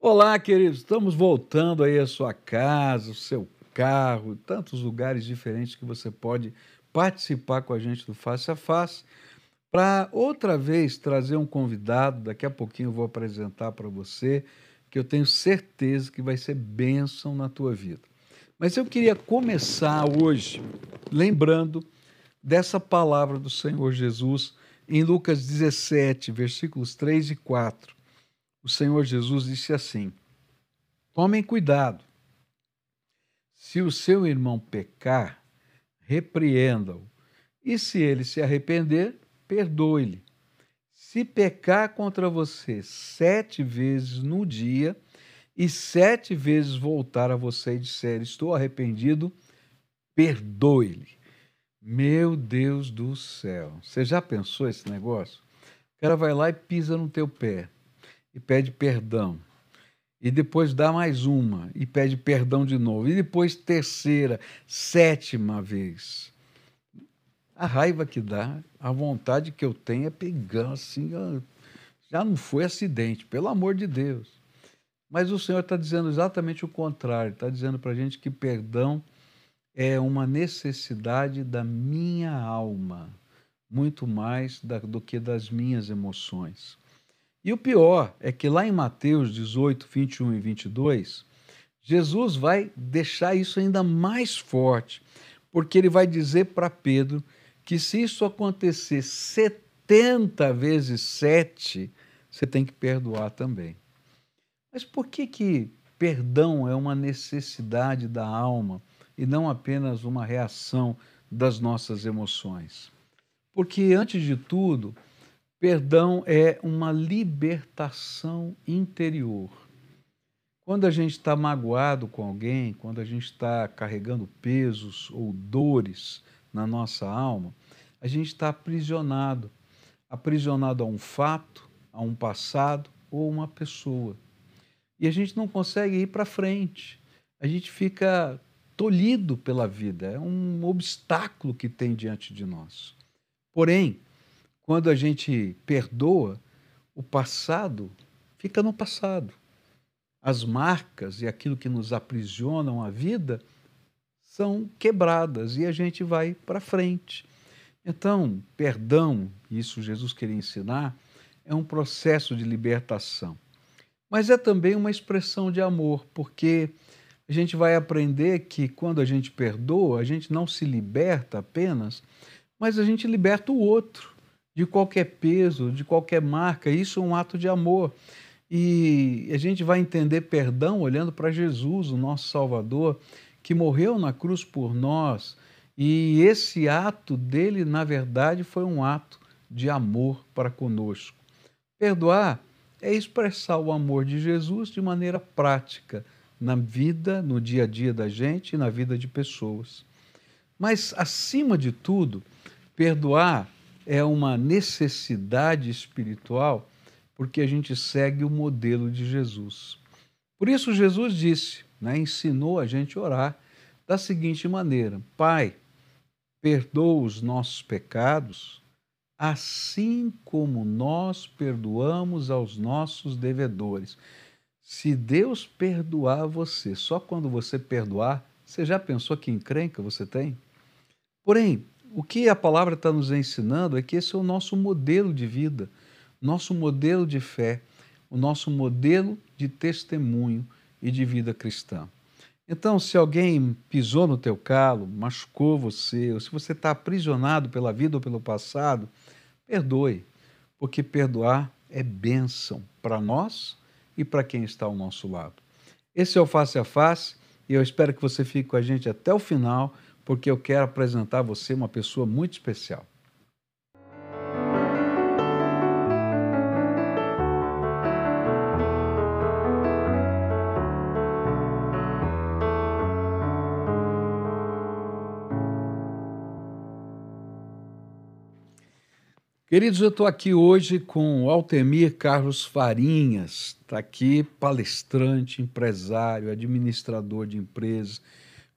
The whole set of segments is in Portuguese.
Olá, queridos. Estamos voltando aí à sua casa, o seu carro, tantos lugares diferentes que você pode participar com a gente do Face a Face. Para outra vez trazer um convidado, daqui a pouquinho eu vou apresentar para você, que eu tenho certeza que vai ser bênção na tua vida. Mas eu queria começar hoje lembrando dessa palavra do Senhor Jesus em Lucas 17, versículos 3 e 4 o Senhor Jesus disse assim: Tomem cuidado. Se o seu irmão pecar, repreenda-o. E se ele se arrepender, perdoe-lhe. Se pecar contra você sete vezes no dia, e sete vezes voltar a você e disser: Estou arrependido, perdoe-lhe. Meu Deus do céu. Você já pensou esse negócio? O cara vai lá e pisa no teu pé e pede perdão. E depois dá mais uma e pede perdão de novo. E depois terceira, sétima vez. A raiva que dá, a vontade que eu tenho é pegar assim. Já não foi acidente, pelo amor de Deus. Mas o Senhor está dizendo exatamente o contrário. Está dizendo para a gente que perdão é uma necessidade da minha alma, muito mais da, do que das minhas emoções. E o pior é que lá em Mateus 18, 21 e 22, Jesus vai deixar isso ainda mais forte, porque ele vai dizer para Pedro que se isso acontecer 70 vezes 7, você tem que perdoar também. Mas por que que perdão é uma necessidade da alma e não apenas uma reação das nossas emoções? Porque antes de tudo, Perdão é uma libertação interior. Quando a gente está magoado com alguém, quando a gente está carregando pesos ou dores na nossa alma, a gente está aprisionado aprisionado a um fato, a um passado ou uma pessoa. E a gente não consegue ir para frente. A gente fica tolhido pela vida, é um obstáculo que tem diante de nós. Porém, quando a gente perdoa, o passado fica no passado. As marcas e aquilo que nos aprisionam a vida são quebradas e a gente vai para frente. Então, perdão, isso Jesus queria ensinar, é um processo de libertação. Mas é também uma expressão de amor, porque a gente vai aprender que quando a gente perdoa, a gente não se liberta apenas, mas a gente liberta o outro de qualquer peso, de qualquer marca. Isso é um ato de amor. E a gente vai entender perdão olhando para Jesus, o nosso Salvador, que morreu na cruz por nós. E esse ato dele, na verdade, foi um ato de amor para conosco. Perdoar é expressar o amor de Jesus de maneira prática na vida, no dia a dia da gente e na vida de pessoas. Mas, acima de tudo, perdoar é uma necessidade espiritual porque a gente segue o modelo de Jesus. Por isso, Jesus disse, né, ensinou a gente a orar da seguinte maneira: Pai, perdoa os nossos pecados, assim como nós perdoamos aos nossos devedores. Se Deus perdoar você, só quando você perdoar, você já pensou que encrenca você tem? Porém, o que a palavra está nos ensinando é que esse é o nosso modelo de vida, nosso modelo de fé, o nosso modelo de testemunho e de vida cristã. Então, se alguém pisou no teu calo, machucou você, ou se você está aprisionado pela vida ou pelo passado, perdoe, porque perdoar é bênção para nós e para quem está ao nosso lado. Esse é o Face a Face e eu espero que você fique com a gente até o final porque eu quero apresentar a você uma pessoa muito especial. Queridos, eu estou aqui hoje com Altemir Carlos Farinhas, está aqui palestrante, empresário, administrador de empresas,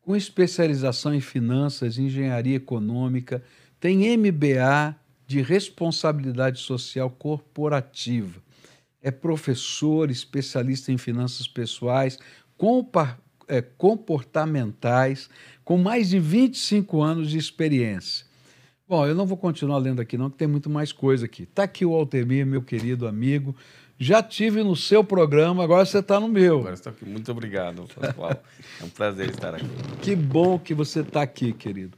com especialização em finanças, engenharia econômica, tem MBA de responsabilidade social corporativa. é professor, especialista em finanças pessoais, é, comportamentais, com mais de 25 anos de experiência. Bom, eu não vou continuar lendo aqui, não, que tem muito mais coisa aqui. Está aqui o Altemir, meu querido amigo. Já tive no seu programa, agora você está no meu. Agora estou aqui. Muito obrigado, Pascoal. é um prazer estar aqui. Que bom que você está aqui, querido.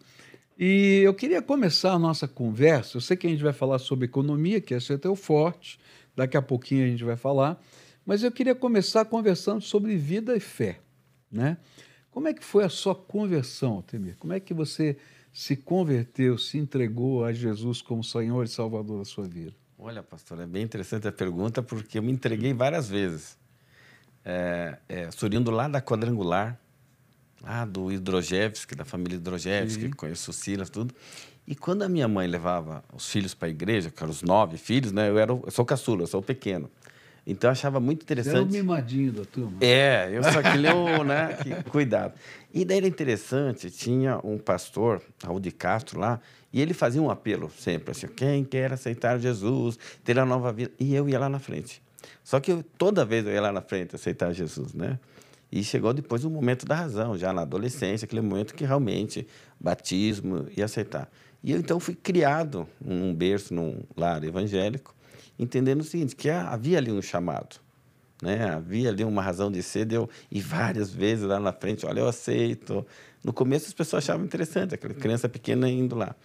E eu queria começar a nossa conversa. Eu sei que a gente vai falar sobre economia, que é seu teu forte. Daqui a pouquinho a gente vai falar. Mas eu queria começar conversando sobre vida e fé. Né? Como é que foi a sua conversão, Temir? Como é que você se converteu, se entregou a Jesus como Senhor e Salvador da sua vida? Olha, pastor, é bem interessante a pergunta, porque eu me entreguei várias vezes. É, é, surindo lá da quadrangular, lá do Hidrogevski, da família Hidrogevski, que conheço o Silas, tudo. E quando a minha mãe levava os filhos para a igreja, que eram os nove filhos, né? Eu, era, eu sou caçula, eu sou o pequeno. Então eu achava muito interessante. Você era o mimadinho da turma. É, eu só que leu, né? Que, cuidado. E daí era interessante, tinha um pastor, Raul de Castro lá, e ele fazia um apelo sempre assim: quem quer aceitar Jesus, ter a nova vida. E eu ia lá na frente. Só que eu, toda vez eu ia lá na frente aceitar Jesus, né? E chegou depois o momento da razão, já na adolescência, aquele momento que realmente batismo e aceitar. E eu então fui criado num berço, num lar evangélico, entendendo o seguinte, que havia ali um chamado. Né? Havia ali uma razão de ser, deu, e várias vezes lá na frente, olha, eu aceito. No começo as pessoas achavam interessante, aquela criança pequena indo lá.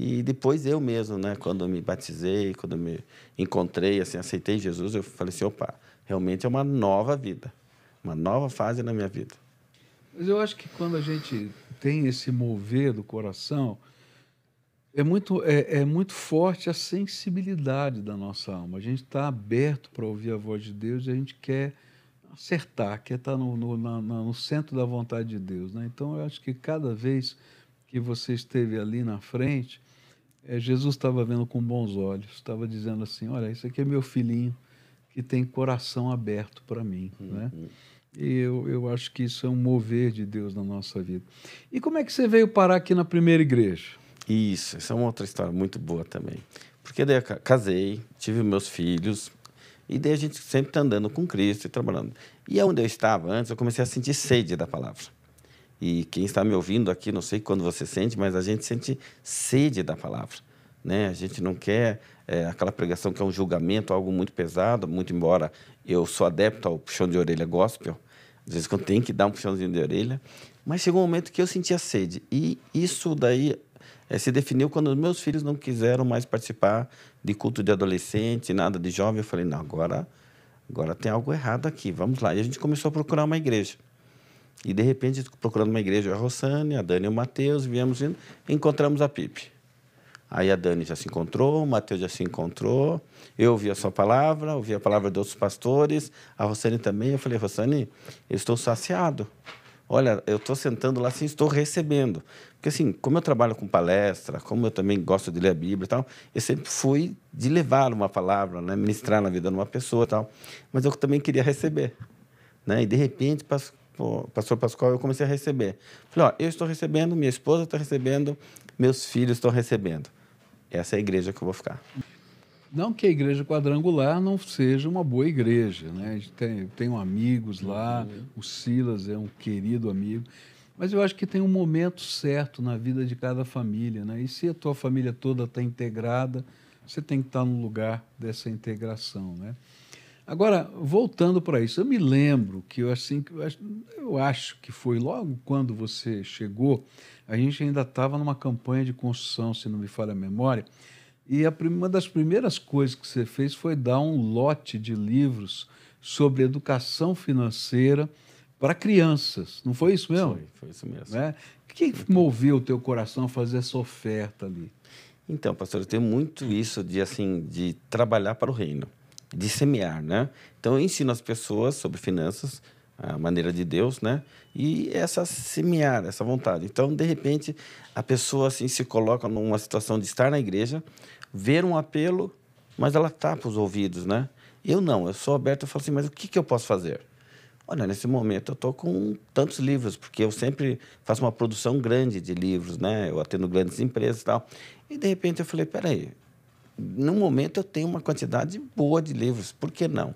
E depois eu mesmo, né, quando me batizei, quando me encontrei, assim, aceitei Jesus, eu falei assim, opa, realmente é uma nova vida, uma nova fase na minha vida. Mas eu acho que quando a gente tem esse mover do coração, é muito, é, é muito forte a sensibilidade da nossa alma. A gente está aberto para ouvir a voz de Deus e a gente quer acertar, quer estar tá no, no, no centro da vontade de Deus. Né? Então, eu acho que cada vez que você esteve ali na frente, é, Jesus estava vendo com bons olhos, estava dizendo assim: Olha, isso aqui é meu filhinho que tem coração aberto para mim. Uhum. Né? E eu, eu acho que isso é um mover de Deus na nossa vida. E como é que você veio parar aqui na primeira igreja? Isso, essa é uma outra história muito boa também. Porque daí eu casei, tive meus filhos, e daí a gente sempre está andando com Cristo e trabalhando. E onde eu estava antes, eu comecei a sentir sede da palavra. E quem está me ouvindo aqui, não sei quando você sente, mas a gente sente sede da palavra. Né? A gente não quer é, aquela pregação que é um julgamento, algo muito pesado, muito embora eu sou adepto ao puxão de orelha gospel, às vezes quando tem que dar um puxãozinho de orelha, mas chegou um momento que eu sentia sede. E isso daí é, se definiu quando meus filhos não quiseram mais participar de culto de adolescente, nada de jovem. Eu falei, não, agora, agora tem algo errado aqui, vamos lá. E a gente começou a procurar uma igreja. E, de repente, procurando uma igreja, a Rossane, a Dani e o Matheus, viemos indo, encontramos a Pipe. Aí a Dani já se encontrou, o Mateus já se encontrou, eu ouvi a sua palavra, ouvi a palavra de outros pastores, a Rossane também. Eu falei, Rossane, eu estou saciado. Olha, eu estou sentando lá assim, estou recebendo. Porque, assim, como eu trabalho com palestra, como eu também gosto de ler a Bíblia e tal, eu sempre fui de levar uma palavra, né? ministrar na vida de uma pessoa e tal. Mas eu também queria receber. Né? E, de repente, pastor Pascoal, eu comecei a receber. Falei, ó, eu estou recebendo, minha esposa está recebendo, meus filhos estão recebendo. Essa é a igreja que eu vou ficar. Não que a igreja quadrangular não seja uma boa igreja, né? A gente tem, tenho amigos lá, uhum. o Silas é um querido amigo, mas eu acho que tem um momento certo na vida de cada família, né? E se a tua família toda está integrada, você tem que estar tá no lugar dessa integração, né? Agora, voltando para isso, eu me lembro que eu, assim, eu acho que foi logo quando você chegou, a gente ainda estava numa campanha de construção, se não me falha a memória, e a, uma das primeiras coisas que você fez foi dar um lote de livros sobre educação financeira para crianças. Não foi isso mesmo? Foi, foi isso mesmo. Né? O que moveu o teu coração a fazer essa oferta ali? Então, pastor, eu tenho muito isso de assim de trabalhar para o reino, de semear, né? Então eu ensino as pessoas sobre finanças, a maneira de Deus, né? E essa semear, essa vontade. Então, de repente, a pessoa assim se coloca numa situação de estar na igreja, ver um apelo, mas ela tapa os ouvidos, né? Eu não, eu sou aberto, eu falo assim, mas o que, que eu posso fazer? Olha, nesse momento eu estou com tantos livros, porque eu sempre faço uma produção grande de livros, né? Eu atendo grandes empresas e tal. E de repente eu falei, peraí, no momento eu tenho uma quantidade boa de livros, por que não?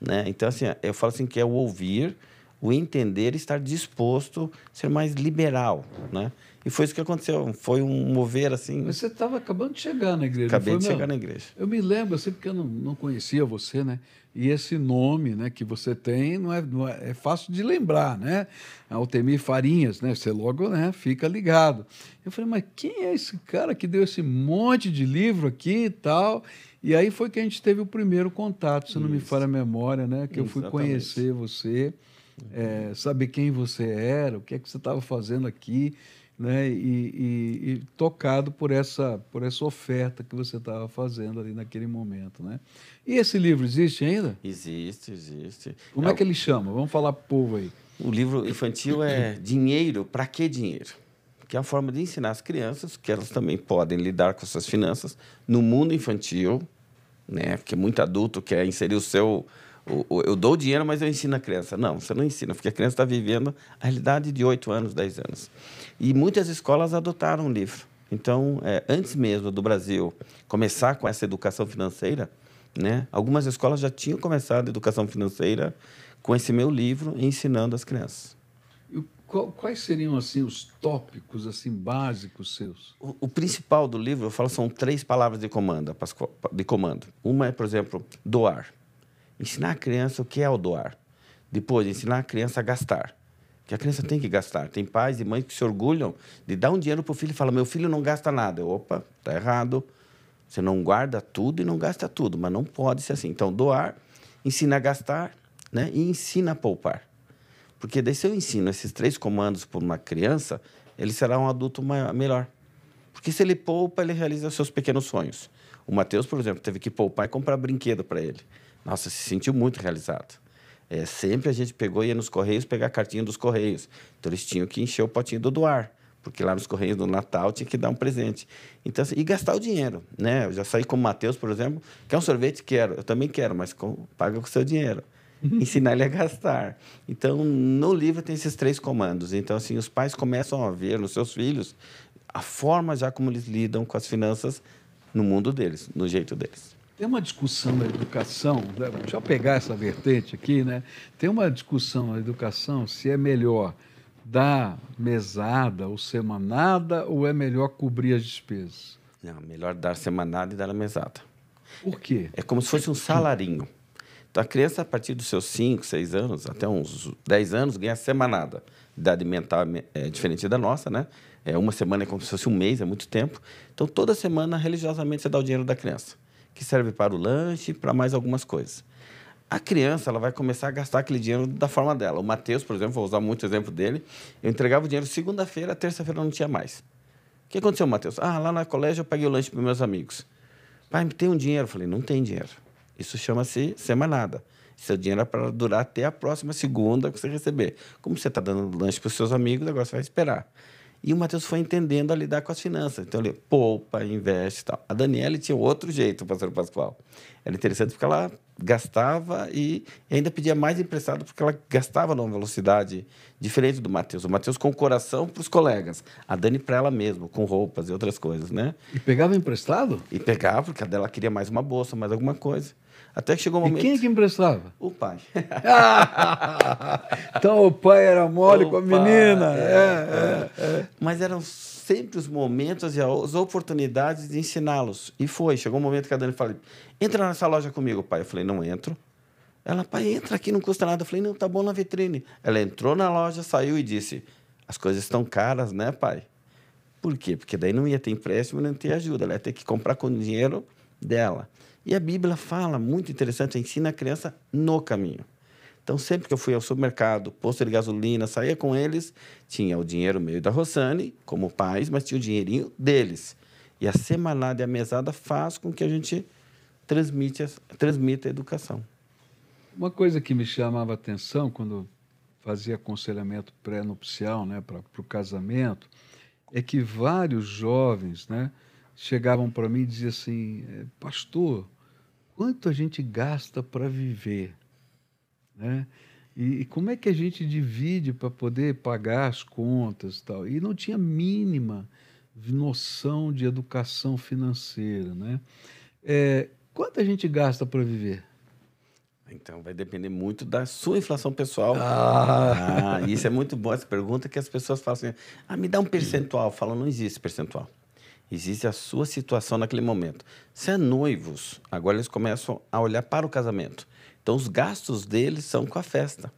Né? Então, assim, eu falo assim que é o ouvir, o entender e estar disposto a ser mais liberal, né? E foi isso que aconteceu, foi um mover assim... Mas você estava acabando de chegar na igreja, Acabei de chegar na igreja. Eu me lembro, assim, porque eu não, não conhecia você, né? E esse nome né, que você tem não é, não é, é fácil de lembrar, né? Altemir Farinhas, né? Você logo né, fica ligado. Eu falei, mas quem é esse cara que deu esse monte de livro aqui e tal? E aí foi que a gente teve o primeiro contato, se não me Isso. falha a memória, né? Que eu fui Exatamente. conhecer você, é, saber quem você era, o que é que você estava fazendo aqui, né? E, e- e tocado por essa, por essa oferta que você estava fazendo ali naquele momento, né? E esse livro existe ainda? Existe, existe. Como é que ele chama? Vamos falar pro povo aí. O livro infantil é Dinheiro, para que dinheiro? Que é a forma de ensinar as crianças que elas também podem lidar com suas finanças no mundo infantil, né? Porque muito adulto quer inserir o seu. Eu dou dinheiro, mas eu ensino a criança. Não, você não ensina, porque a criança está vivendo a realidade de 8 anos, 10 anos. E muitas escolas adotaram o livro. Então, é, antes mesmo do Brasil começar com essa educação financeira, né? Algumas escolas já tinham começado a educação financeira com esse meu livro ensinando as crianças. E quais seriam assim os tópicos assim básicos seus? O, o principal do livro, eu falo, são três palavras de comando, de comando. Uma é, por exemplo, doar. Ensinar a criança o que é o doar. Depois, ensinar a criança a gastar. Que a criança tem que gastar. Tem pais e mães que se orgulham de dar um dinheiro para o filho e falam: meu filho não gasta nada. Eu, Opa, tá errado. Você não guarda tudo e não gasta tudo, mas não pode ser assim. Então, doar, ensina a gastar né? e ensina a poupar. Porque daí, se eu ensino esses três comandos para uma criança, ele será um adulto ma- melhor. Porque se ele poupa, ele realiza seus pequenos sonhos. O Matheus, por exemplo, teve que poupar e comprar brinquedo para ele. Nossa, se sentiu muito realizado. É, sempre a gente pegou e ia nos Correios pegar a cartinha dos Correios. Então, eles tinham que encher o potinho do doar. Porque lá nos Correios do Natal tinha que dar um presente. Então, assim, e gastar o dinheiro. Né? Eu já saí com o Matheus, por exemplo. Quer um sorvete? Quero. Eu também quero, mas com, paga com o seu dinheiro. Ensinar ele a gastar. Então, no livro tem esses três comandos. Então, assim, os pais começam a ver nos seus filhos a forma já como eles lidam com as finanças no mundo deles, no jeito deles. Tem uma discussão na educação, né? deixa eu pegar essa vertente aqui, né? Tem uma discussão na educação se é melhor dar mesada ou semanada ou é melhor cobrir as despesas. Não, melhor dar semanada e dar a mesada. Por quê? É como se fosse um salarinho. Então, a criança, a partir dos seus 5, 6 anos, até uns 10 anos, ganha semanada. Idade mental é diferente da nossa, né? É uma semana é como se fosse um mês, é muito tempo. Então, toda semana, religiosamente, você dá o dinheiro da criança, que serve para o lanche para mais algumas coisas. A criança ela vai começar a gastar aquele dinheiro da forma dela. O Matheus, por exemplo, vou usar muito o exemplo dele. Eu entregava o dinheiro segunda-feira, terça-feira não tinha mais. O que aconteceu, Matheus? Ah, lá no colégio eu paguei o lanche para meus amigos. Pai, tem um dinheiro? Eu falei, não tem dinheiro. Isso chama-se semanada. Seu dinheiro é para durar até a próxima segunda que você receber. Como você está dando lanche para os seus amigos, agora você vai esperar. E o Matheus foi entendendo a lidar com as finanças. Então, ele poupa, investe e tal. A Daniela tinha outro jeito, o pastor Pascoal. Era interessante porque ela gastava e ainda pedia mais emprestado porque ela gastava numa velocidade diferente do Matheus. O Matheus com o coração para os colegas. A Dani para ela mesma, com roupas e outras coisas, né? E pegava emprestado? E pegava, porque a dela queria mais uma bolsa, mais alguma coisa. Até que chegou um E momento... quem é que emprestava? O pai. então o pai era mole O com a pai, menina. é, É, é. Mas eram sempre os momentos e as oportunidades de ensiná-los. E foi. Chegou um momento que a Dani falou: entra nessa loja comigo, pai. Eu falei: não entro. Ela, pai, entra aqui, não custa nada. Eu falei: não, tá bom na vitrine. Ela entrou na loja, saiu e disse: as coisas estão caras, né, pai? Por quê? Porque daí não ia ter empréstimo, não ia ter ajuda. Ela ia ter que comprar com o dinheiro dela. E a Bíblia fala, muito interessante, ensina a criança no caminho. Então, sempre que eu fui ao supermercado, posto de gasolina, saía com eles, tinha o dinheiro meu e da Rossane, como pais, mas tinha o dinheirinho deles. E a semanada e a mesada faz com que a gente transmite, transmita a educação. Uma coisa que me chamava a atenção quando fazia aconselhamento pré-nupcial né, para o casamento é que vários jovens né, chegavam para mim e diziam assim: "Eh, Pastor, quanto a gente gasta para viver? Né? E, e como é que a gente divide para poder pagar as contas e tal? E não tinha mínima noção de educação financeira, né? É, quanto a gente gasta para viver? Então, vai depender muito da sua inflação pessoal. Ah. ah. isso é muito bom, essa pergunta, que as pessoas falam assim, ah, me dá um percentual. Falam, não existe percentual. Existe a sua situação naquele momento. Se é noivos, agora eles começam a olhar para o casamento. Então, os gastos deles são com a festa,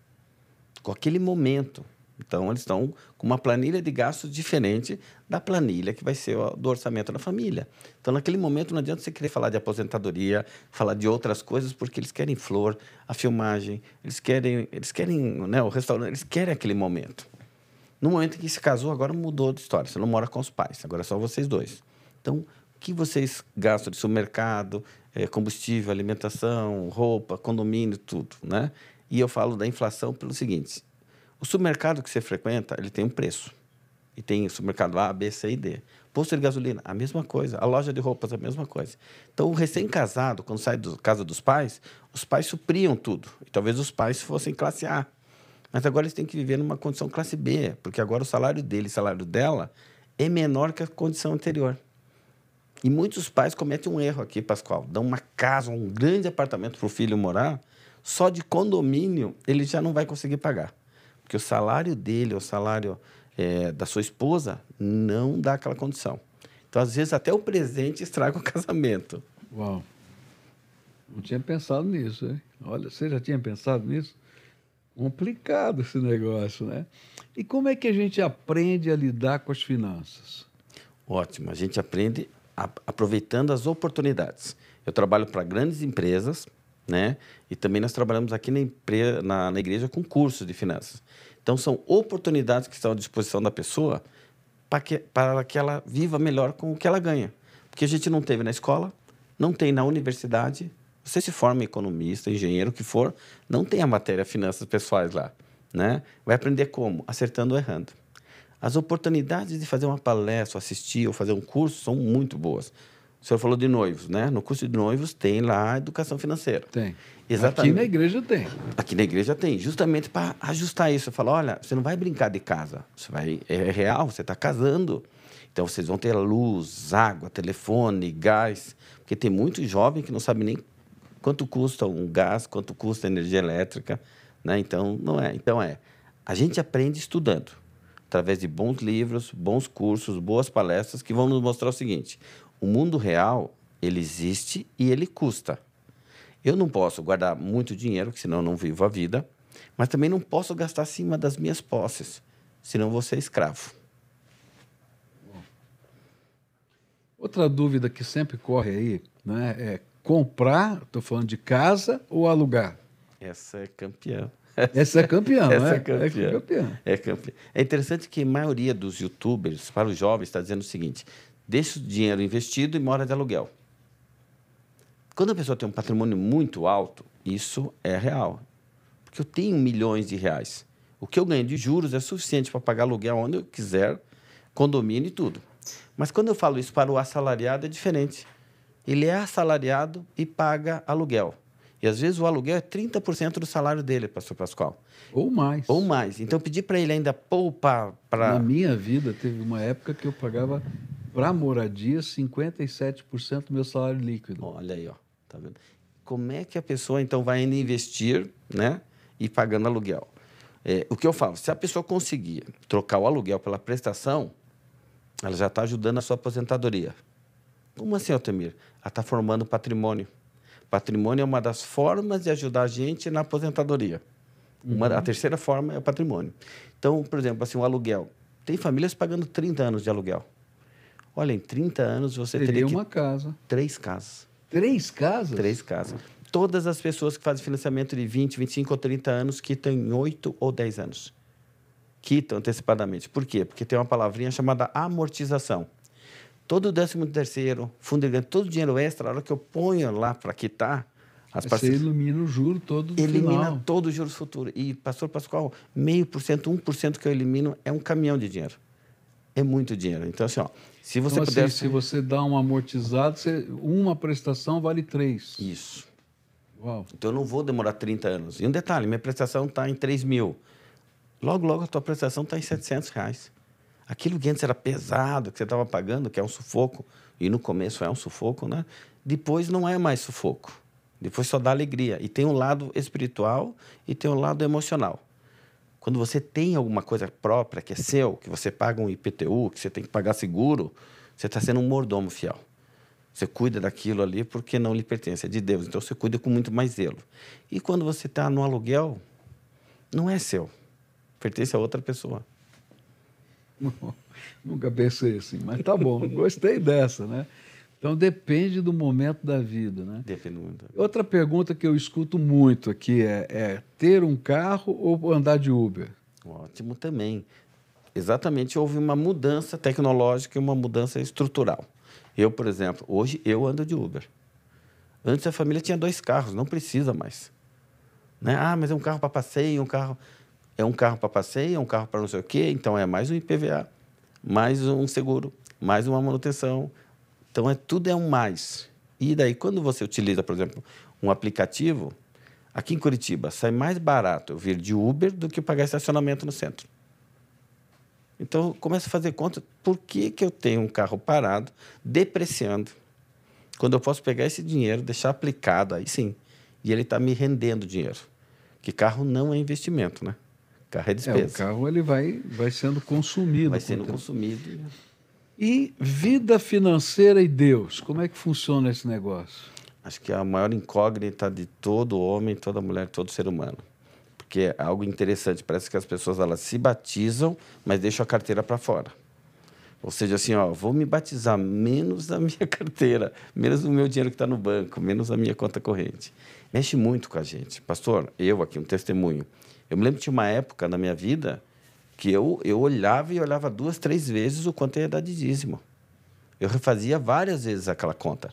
com aquele momento. Então, eles estão com uma planilha de gastos diferente da planilha que vai ser do orçamento da família. Então, naquele momento, não adianta você querer falar de aposentadoria, falar de outras coisas, porque eles querem flor, a filmagem, eles querem, eles querem né, o restaurante, eles querem aquele momento. No momento em que se casou, agora mudou de história. Você não mora com os pais, agora é só vocês dois. Então, o que vocês gastam de supermercado, é, combustível, alimentação, roupa, condomínio, tudo, né? E eu falo da inflação pelo seguinte: o supermercado que você frequenta, ele tem um preço. E tem supermercado A, B, C e D. Posto de gasolina, a mesma coisa. A loja de roupas, a mesma coisa. Então, o recém-casado, quando sai da casa dos pais, os pais supriam tudo. E talvez os pais fossem classe A. Mas agora eles têm que viver numa condição classe B, porque agora o salário dele e o salário dela é menor que a condição anterior. E muitos pais cometem um erro aqui, Pascoal. Dão uma casa, um grande apartamento para o filho morar, só de condomínio ele já não vai conseguir pagar. Porque o salário dele, o salário é, da sua esposa, não dá aquela condição. Então, às vezes, até o presente estraga o casamento. Uau. Não tinha pensado nisso, hein? Olha, você já tinha pensado nisso? Complicado esse negócio, né? E como é que a gente aprende a lidar com as finanças? Ótimo. A gente aprende a, aproveitando as oportunidades. Eu trabalho para grandes empresas né? E também nós trabalhamos aqui na, na, na igreja com cursos de finanças. Então, são oportunidades que estão à disposição da pessoa para que, para que ela viva melhor com o que ela ganha. Porque a gente não teve na escola, não tem na universidade. Você se forma economista, engenheiro, o que for, não tem a matéria finanças pessoais lá. Né? Vai aprender como? Acertando ou errando. As oportunidades de fazer uma palestra, assistir ou fazer um curso são muito boas. O senhor falou de noivos, né? No curso de noivos tem lá a educação financeira. Tem. Exatamente. Aqui na igreja tem. Aqui na igreja tem, justamente para ajustar isso. Fala, olha, você não vai brincar de casa. Você vai, é real, você está casando. Então vocês vão ter luz, água, telefone, gás. Porque tem muito jovem que não sabe nem quanto custa um gás, quanto custa energia elétrica. Né? Então, não é. Então é. A gente aprende estudando através de bons livros, bons cursos, boas palestras que vão nos mostrar o seguinte: o mundo real, ele existe e ele custa. Eu não posso guardar muito dinheiro, senão eu não vivo a vida, mas também não posso gastar acima das minhas posses, senão vou ser escravo. Outra dúvida que sempre corre aí né, é comprar, estou falando de casa ou alugar? Essa é campeã. Essa é campeã, Essa é? é campeã. É campeã. É campeã. É interessante que a maioria dos youtubers, para os jovens, está dizendo o seguinte: deixa o dinheiro investido e mora de aluguel. Quando a pessoa tem um patrimônio muito alto, isso é real. Porque eu tenho milhões de reais. O que eu ganho de juros é suficiente para pagar aluguel onde eu quiser, condomínio e tudo. Mas quando eu falo isso para o assalariado, é diferente. Ele é assalariado e paga aluguel. E às vezes o aluguel é 30% do salário dele, pastor Pascoal. Ou mais. Ou mais. Então pedir para ele ainda poupar para. Na minha vida, teve uma época que eu pagava para moradia, 57% do meu salário líquido. Olha aí, ó. Tá vendo? Como é que a pessoa, então, vai ainda investir né, e pagando aluguel? É, o que eu falo, se a pessoa conseguir trocar o aluguel pela prestação, ela já está ajudando a sua aposentadoria. Como assim, Altemir? Ela está formando patrimônio. Patrimônio é uma das formas de ajudar a gente na aposentadoria. Uma, uhum. A terceira forma é o patrimônio. Então, por exemplo, assim, o aluguel. Tem famílias pagando 30 anos de aluguel. Olha, em 30 anos você teria, teria uma casa. Três casas. Três casas? Três casas. Todas as pessoas que fazem financiamento de 20, 25 ou 30 anos quitam em 8 ou 10 anos. Quitam antecipadamente. Por quê? Porque tem uma palavrinha chamada amortização. Todo o décimo terceiro, fundo de todo o dinheiro extra, a hora que eu ponho lá para quitar, as Você elimina o juro todo do Elimina final. todo o juros futuro. E, pastor Pascoal, meio por cento, um por cento que eu elimino é um caminhão de dinheiro. É muito dinheiro. Então, assim, ó, se você então, puder. Assim, se você dá um amortizado, você... uma prestação vale três. Isso. Uau. Então eu não vou demorar 30 anos. E um detalhe: minha prestação está em 3 mil. Logo, logo a tua prestação está em 700 reais. Aquilo que antes era pesado, que você estava pagando, que é um sufoco, e no começo é um sufoco, né? Depois não é mais sufoco. Depois só dá alegria. E tem um lado espiritual e tem um lado emocional. Quando você tem alguma coisa própria que é seu, que você paga um IPTU, que você tem que pagar seguro, você está sendo um mordomo fiel. Você cuida daquilo ali porque não lhe pertence, é de Deus. Então você cuida com muito mais zelo. E quando você está no aluguel, não é seu, pertence a outra pessoa. Nunca pensei assim, mas tá bom, gostei dessa, né? Então depende do momento da vida, né? Depende muito. Outra pergunta que eu escuto muito aqui é, é ter um carro ou andar de Uber? Ótimo também. Exatamente, houve uma mudança tecnológica e uma mudança estrutural. Eu, por exemplo, hoje eu ando de Uber. Antes a família tinha dois carros, não precisa mais. Né? Ah, mas é um carro para passeio, um carro é um carro para passeio, é um carro para não sei o quê, então é mais um IPVA, mais um seguro, mais uma manutenção. Então é tudo é um mais. E daí quando você utiliza, por exemplo, um aplicativo, aqui em Curitiba sai mais barato eu vir de Uber do que pagar estacionamento no centro. Então, começa a fazer conta, por que, que eu tenho um carro parado, depreciando, quando eu posso pegar esse dinheiro, deixar aplicado, aí sim, e ele está me rendendo dinheiro. Que carro não é investimento, né? Carro é despesa. É, o carro ele vai, vai sendo consumido. Vai sendo consumido. E vida financeira e Deus, como é que funciona esse negócio? Acho que é a maior incógnita de todo homem, toda mulher, todo ser humano porque é algo interessante. Parece que as pessoas elas se batizam, mas deixam a carteira para fora. Ou seja, assim, ó, vou me batizar menos da minha carteira, menos do meu dinheiro que está no banco, menos da minha conta corrente. Mexe muito com a gente. Pastor, eu aqui, um testemunho. Eu me lembro de uma época na minha vida que eu, eu olhava e olhava duas, três vezes o quanto ia dar de dízimo. Eu refazia várias vezes aquela conta.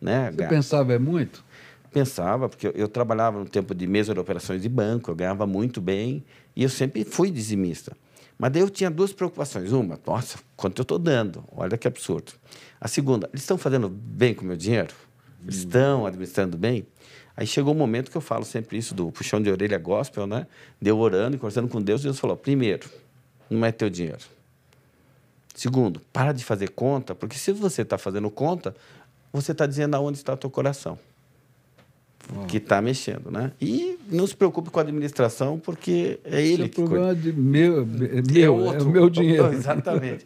Né? Você pensava, é muito? Pensava, porque eu, eu, trabalhava no tempo de mesa de operações de banco, eu ganhava muito bem e eu sempre fui dizimista. Mas daí eu tinha duas preocupações. Uma, nossa, quanto eu estou dando? Olha que absurdo. A segunda, eles estão fazendo bem com o meu dinheiro? Eles hum. estão administrando bem? Aí chegou um momento que eu falo sempre isso do puxão de orelha gospel, né? Deu orando e conversando com Deus, Deus falou: primeiro, não é teu dinheiro. Segundo, para de fazer conta, porque se você está fazendo conta, você está dizendo aonde está o teu coração que está mexendo, né? E não se preocupe com a administração, porque é ele Esse que problema de meu, é meu, é, é o meu dinheiro. Exatamente.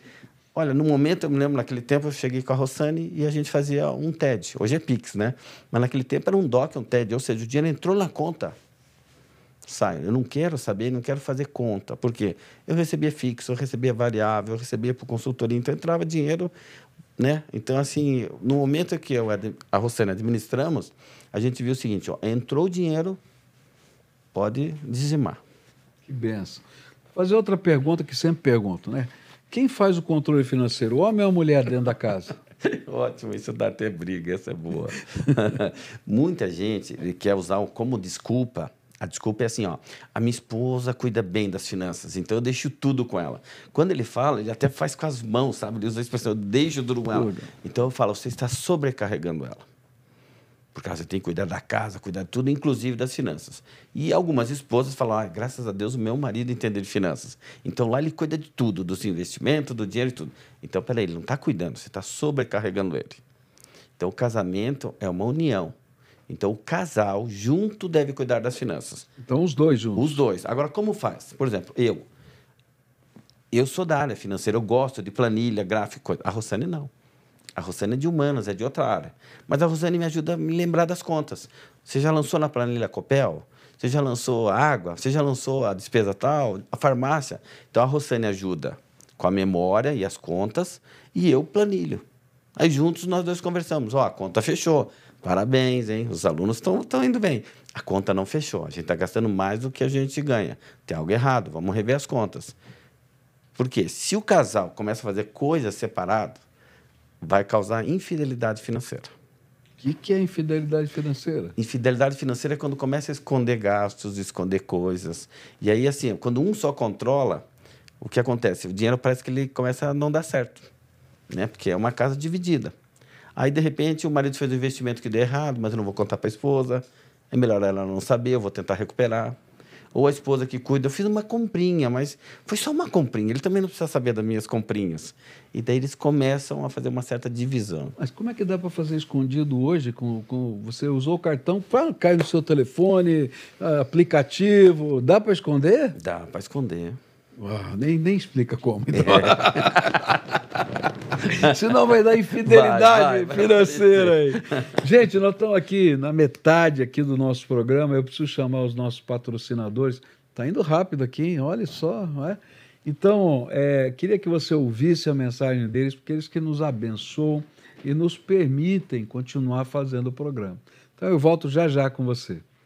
Olha, no momento, eu me lembro, naquele tempo, eu cheguei com a Rossani e a gente fazia um TED. Hoje é Pix, né? Mas naquele tempo era um DOC, um TED. Ou seja, o dinheiro entrou na conta. Sai. Eu não quero saber, não quero fazer conta. Por quê? Eu recebia fixo, eu recebia variável, eu recebia por consultoria. Então, entrava dinheiro, né? Então, assim, no momento que eu, a Rossani administramos, a gente viu o seguinte: ó, entrou dinheiro, pode dizimar. Que benção. Fazer outra pergunta que sempre pergunto, né? Quem faz o controle financeiro, o homem ou a mulher dentro da casa? Ótimo, isso dá até briga, essa é boa. Muita gente quer usar como desculpa. A desculpa é assim, ó, a minha esposa cuida bem das finanças, então eu deixo tudo com ela. Quando ele fala, ele até faz com as mãos, sabe? Ele usa a expressão, eu deixo tudo com ela. Então eu falo, você está sobrecarregando ela. Por causa tem que cuidar da casa, cuidar de tudo, inclusive das finanças. E algumas esposas falam: ah, graças a Deus o meu marido entende de finanças. Então lá ele cuida de tudo, dos investimentos, do dinheiro e tudo. Então, peraí, ele não está cuidando, você está sobrecarregando ele. Então, o casamento é uma união. Então, o casal junto deve cuidar das finanças. Então, os dois juntos. Os dois. Agora, como faz? Por exemplo, eu. Eu sou da área financeira, eu gosto de planilha, gráfico. A Rossane não. A Rosane é de humanas, é de outra área. Mas a Rosane me ajuda a me lembrar das contas. Você já lançou na planilha Copel? Você já lançou a água? Você já lançou a despesa tal? A farmácia? Então a Rosane ajuda com a memória e as contas e eu planilho. Aí juntos nós dois conversamos. Ó, oh, a conta fechou. Parabéns, hein? Os alunos estão indo bem. A conta não fechou. A gente está gastando mais do que a gente ganha. Tem algo errado. Vamos rever as contas. Porque se o casal começa a fazer coisas separadas, vai causar infidelidade financeira. O que, que é infidelidade financeira? Infidelidade financeira é quando começa a esconder gastos, esconder coisas. E aí, assim, quando um só controla, o que acontece? O dinheiro parece que ele começa a não dar certo, né? Porque é uma casa dividida. Aí, de repente, o marido fez um investimento que deu errado, mas eu não vou contar para a esposa. É melhor ela não saber, eu vou tentar recuperar. Ou a esposa que cuida. Eu fiz uma comprinha, mas foi só uma comprinha. Ele também não precisa saber das minhas comprinhas. E daí eles começam a fazer uma certa divisão. Mas como é que dá para fazer escondido hoje? Com, com, você usou o cartão, pá, cai no seu telefone, aplicativo. Dá para esconder? Dá para esconder. Uau, nem, nem explica como. Então. É. Senão vai dar infidelidade vai, vai, financeira aí. Gente, nós estamos aqui na metade aqui do nosso programa. Eu preciso chamar os nossos patrocinadores. Está indo rápido aqui, hein? olha só. É? Então, é, queria que você ouvisse a mensagem deles, porque eles que nos abençoam e nos permitem continuar fazendo o programa. Então, eu volto já já com você.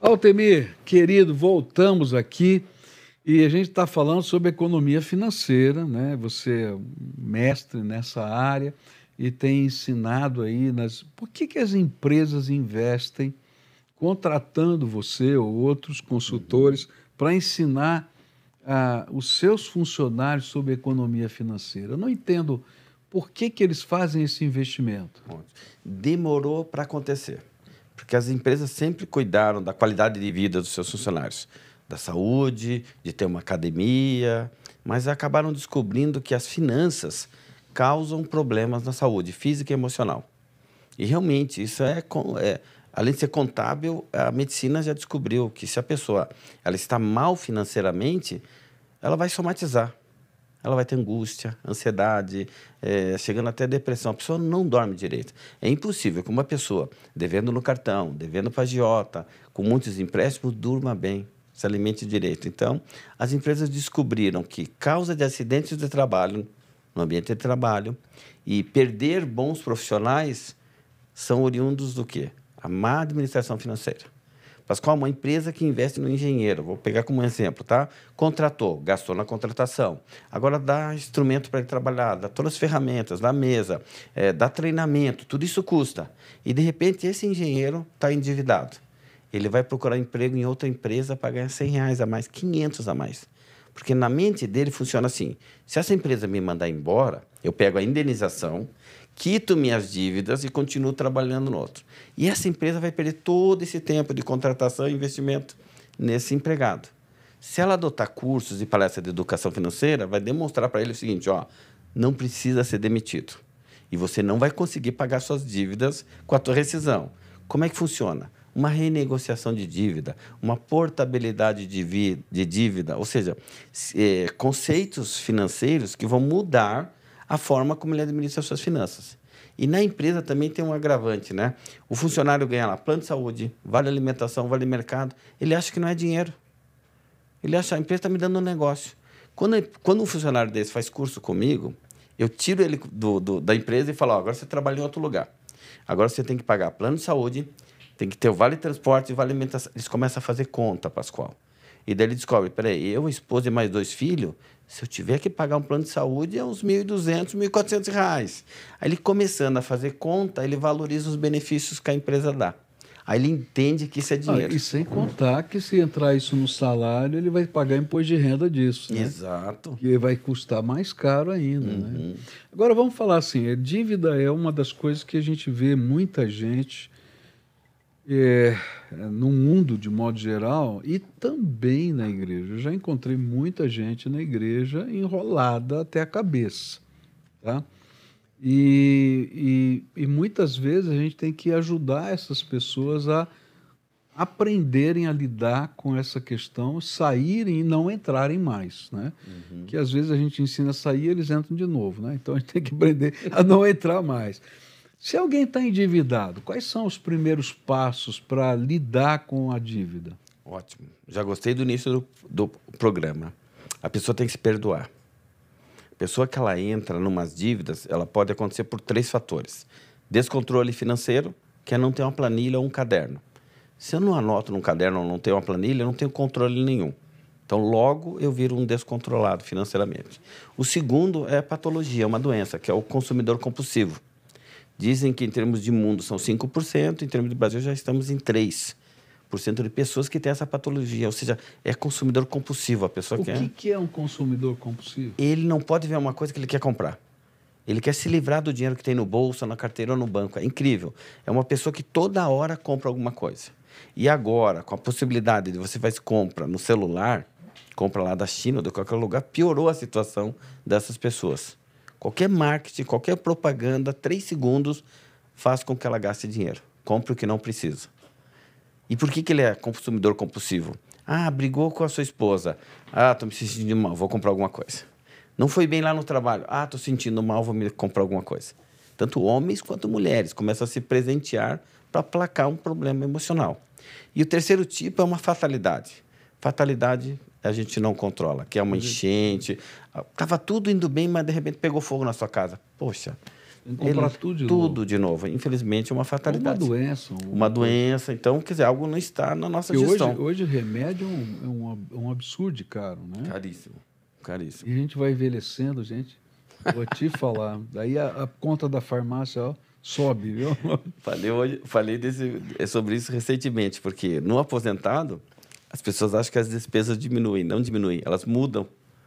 Altemir, querido, voltamos aqui e a gente está falando sobre economia financeira, né? Você é mestre nessa área e tem ensinado aí nas. Por que, que as empresas investem contratando você ou outros consultores para ensinar ah, os seus funcionários sobre economia financeira? Eu não entendo por que, que eles fazem esse investimento. Demorou para acontecer porque as empresas sempre cuidaram da qualidade de vida dos seus funcionários, da saúde, de ter uma academia, mas acabaram descobrindo que as finanças causam problemas na saúde física e emocional. E realmente isso é, é além de ser contábil, a medicina já descobriu que se a pessoa ela está mal financeiramente, ela vai somatizar ela vai ter angústia, ansiedade, é, chegando até depressão. A pessoa não dorme direito. É impossível que uma pessoa, devendo no cartão, devendo para agiota, com muitos empréstimos, durma bem, se alimente direito. Então, as empresas descobriram que causa de acidentes de trabalho, no ambiente de trabalho, e perder bons profissionais são oriundos do quê? A má administração financeira. Pascoal, uma empresa que investe no engenheiro, vou pegar como exemplo, tá? Contratou, gastou na contratação. Agora dá instrumento para ele trabalhar, dá todas as ferramentas, dá mesa, é, dá treinamento, tudo isso custa. E de repente esse engenheiro está endividado. Ele vai procurar emprego em outra empresa para ganhar 100 reais a mais, 500 a mais. Porque na mente dele funciona assim: se essa empresa me mandar embora, eu pego a indenização, quito minhas dívidas e continuo trabalhando no outro. E essa empresa vai perder todo esse tempo de contratação e investimento nesse empregado. Se ela adotar cursos e palestras de educação financeira, vai demonstrar para ele o seguinte: ó, não precisa ser demitido. E você não vai conseguir pagar suas dívidas com a tua rescisão. Como é que funciona? Uma renegociação de dívida, uma portabilidade de, de dívida, ou seja, é, conceitos financeiros que vão mudar a forma como ele administra suas finanças. E na empresa também tem um agravante, né? O funcionário ganha lá plano de saúde, vale alimentação, vale mercado. Ele acha que não é dinheiro. Ele acha, a empresa está me dando um negócio. Quando, quando um funcionário desse faz curso comigo, eu tiro ele do, do da empresa e falo, oh, agora você trabalha em outro lugar. Agora você tem que pagar plano de saúde, tem que ter o vale transporte e vale alimentação. Eles começam a fazer conta, Pascoal. E daí ele descobre, peraí, eu, esposa e mais dois filhos, se eu tiver que pagar um plano de saúde, é uns 1.200, 1.400 reais. Aí ele começando a fazer conta, ele valoriza os benefícios que a empresa dá. Aí ele entende que isso é dinheiro. Ah, e sem contar que se entrar isso no salário, ele vai pagar imposto de renda disso. Né? Exato. E vai custar mais caro ainda. Né? Uhum. Né? Agora vamos falar assim: a dívida é uma das coisas que a gente vê muita gente é, no mundo de modo geral e também na igreja. Eu já encontrei muita gente na igreja enrolada até a cabeça. Tá? E, e, e muitas vezes a gente tem que ajudar essas pessoas a aprenderem a lidar com essa questão, saírem e não entrarem mais, né? Uhum. Que às vezes a gente ensina a sair, eles entram de novo, né? Então a gente tem que aprender a não entrar mais. Se alguém está endividado, quais são os primeiros passos para lidar com a dívida? Ótimo. Já gostei do início do, do programa. A pessoa tem que se perdoar. A pessoa que ela entra em umas dívidas, ela pode acontecer por três fatores: descontrole financeiro, que é não ter uma planilha ou um caderno. Se eu não anoto num caderno ou não tenho uma planilha, eu não tenho controle nenhum. Então, logo eu viro um descontrolado financeiramente. O segundo é a patologia, uma doença, que é o consumidor compulsivo. Dizem que em termos de mundo são 5%, em termos de Brasil já estamos em 3% de pessoas que têm essa patologia, ou seja, é consumidor compulsivo a pessoa o que que, é. que é um consumidor compulsivo? Ele não pode ver uma coisa que ele quer comprar. Ele quer se livrar do dinheiro que tem no bolso, na carteira ou no banco. É incrível. É uma pessoa que toda hora compra alguma coisa. E agora, com a possibilidade de você fazer compra no celular, compra lá da China ou de qualquer lugar, piorou a situação dessas pessoas. Qualquer marketing, qualquer propaganda, três segundos faz com que ela gaste dinheiro. Compre o que não precisa. E por que, que ele é consumidor compulsivo? Ah, brigou com a sua esposa. Ah, estou me sentindo mal, vou comprar alguma coisa. Não foi bem lá no trabalho. Ah, estou sentindo mal, vou me comprar alguma coisa. Tanto homens quanto mulheres começam a se presentear para aplacar um problema emocional. E o terceiro tipo é uma fatalidade. Fatalidade a gente não controla, que é uma enchente. Estava tudo indo bem, mas de repente pegou fogo na sua casa. Poxa. Comprar tudo de tudo novo. de novo. Infelizmente, é uma Uma fatalidade. doença. um- Uma doença. Então, quer dizer, algo não está na nossa Porque hoje, gestão. hoje remédio é um, é um, ab- um absurdo caro, né? Caríssimo. Caríssimo. E a gente vai envelhecendo, gente. Vou te falar. Daí a, a conta da farmácia ó, sobe, viu? Falei, hoje, falei desse, é sobre isso recentemente, porque no aposentado, as pessoas acham que as despesas diminuem. Não diminuem, elas mudam.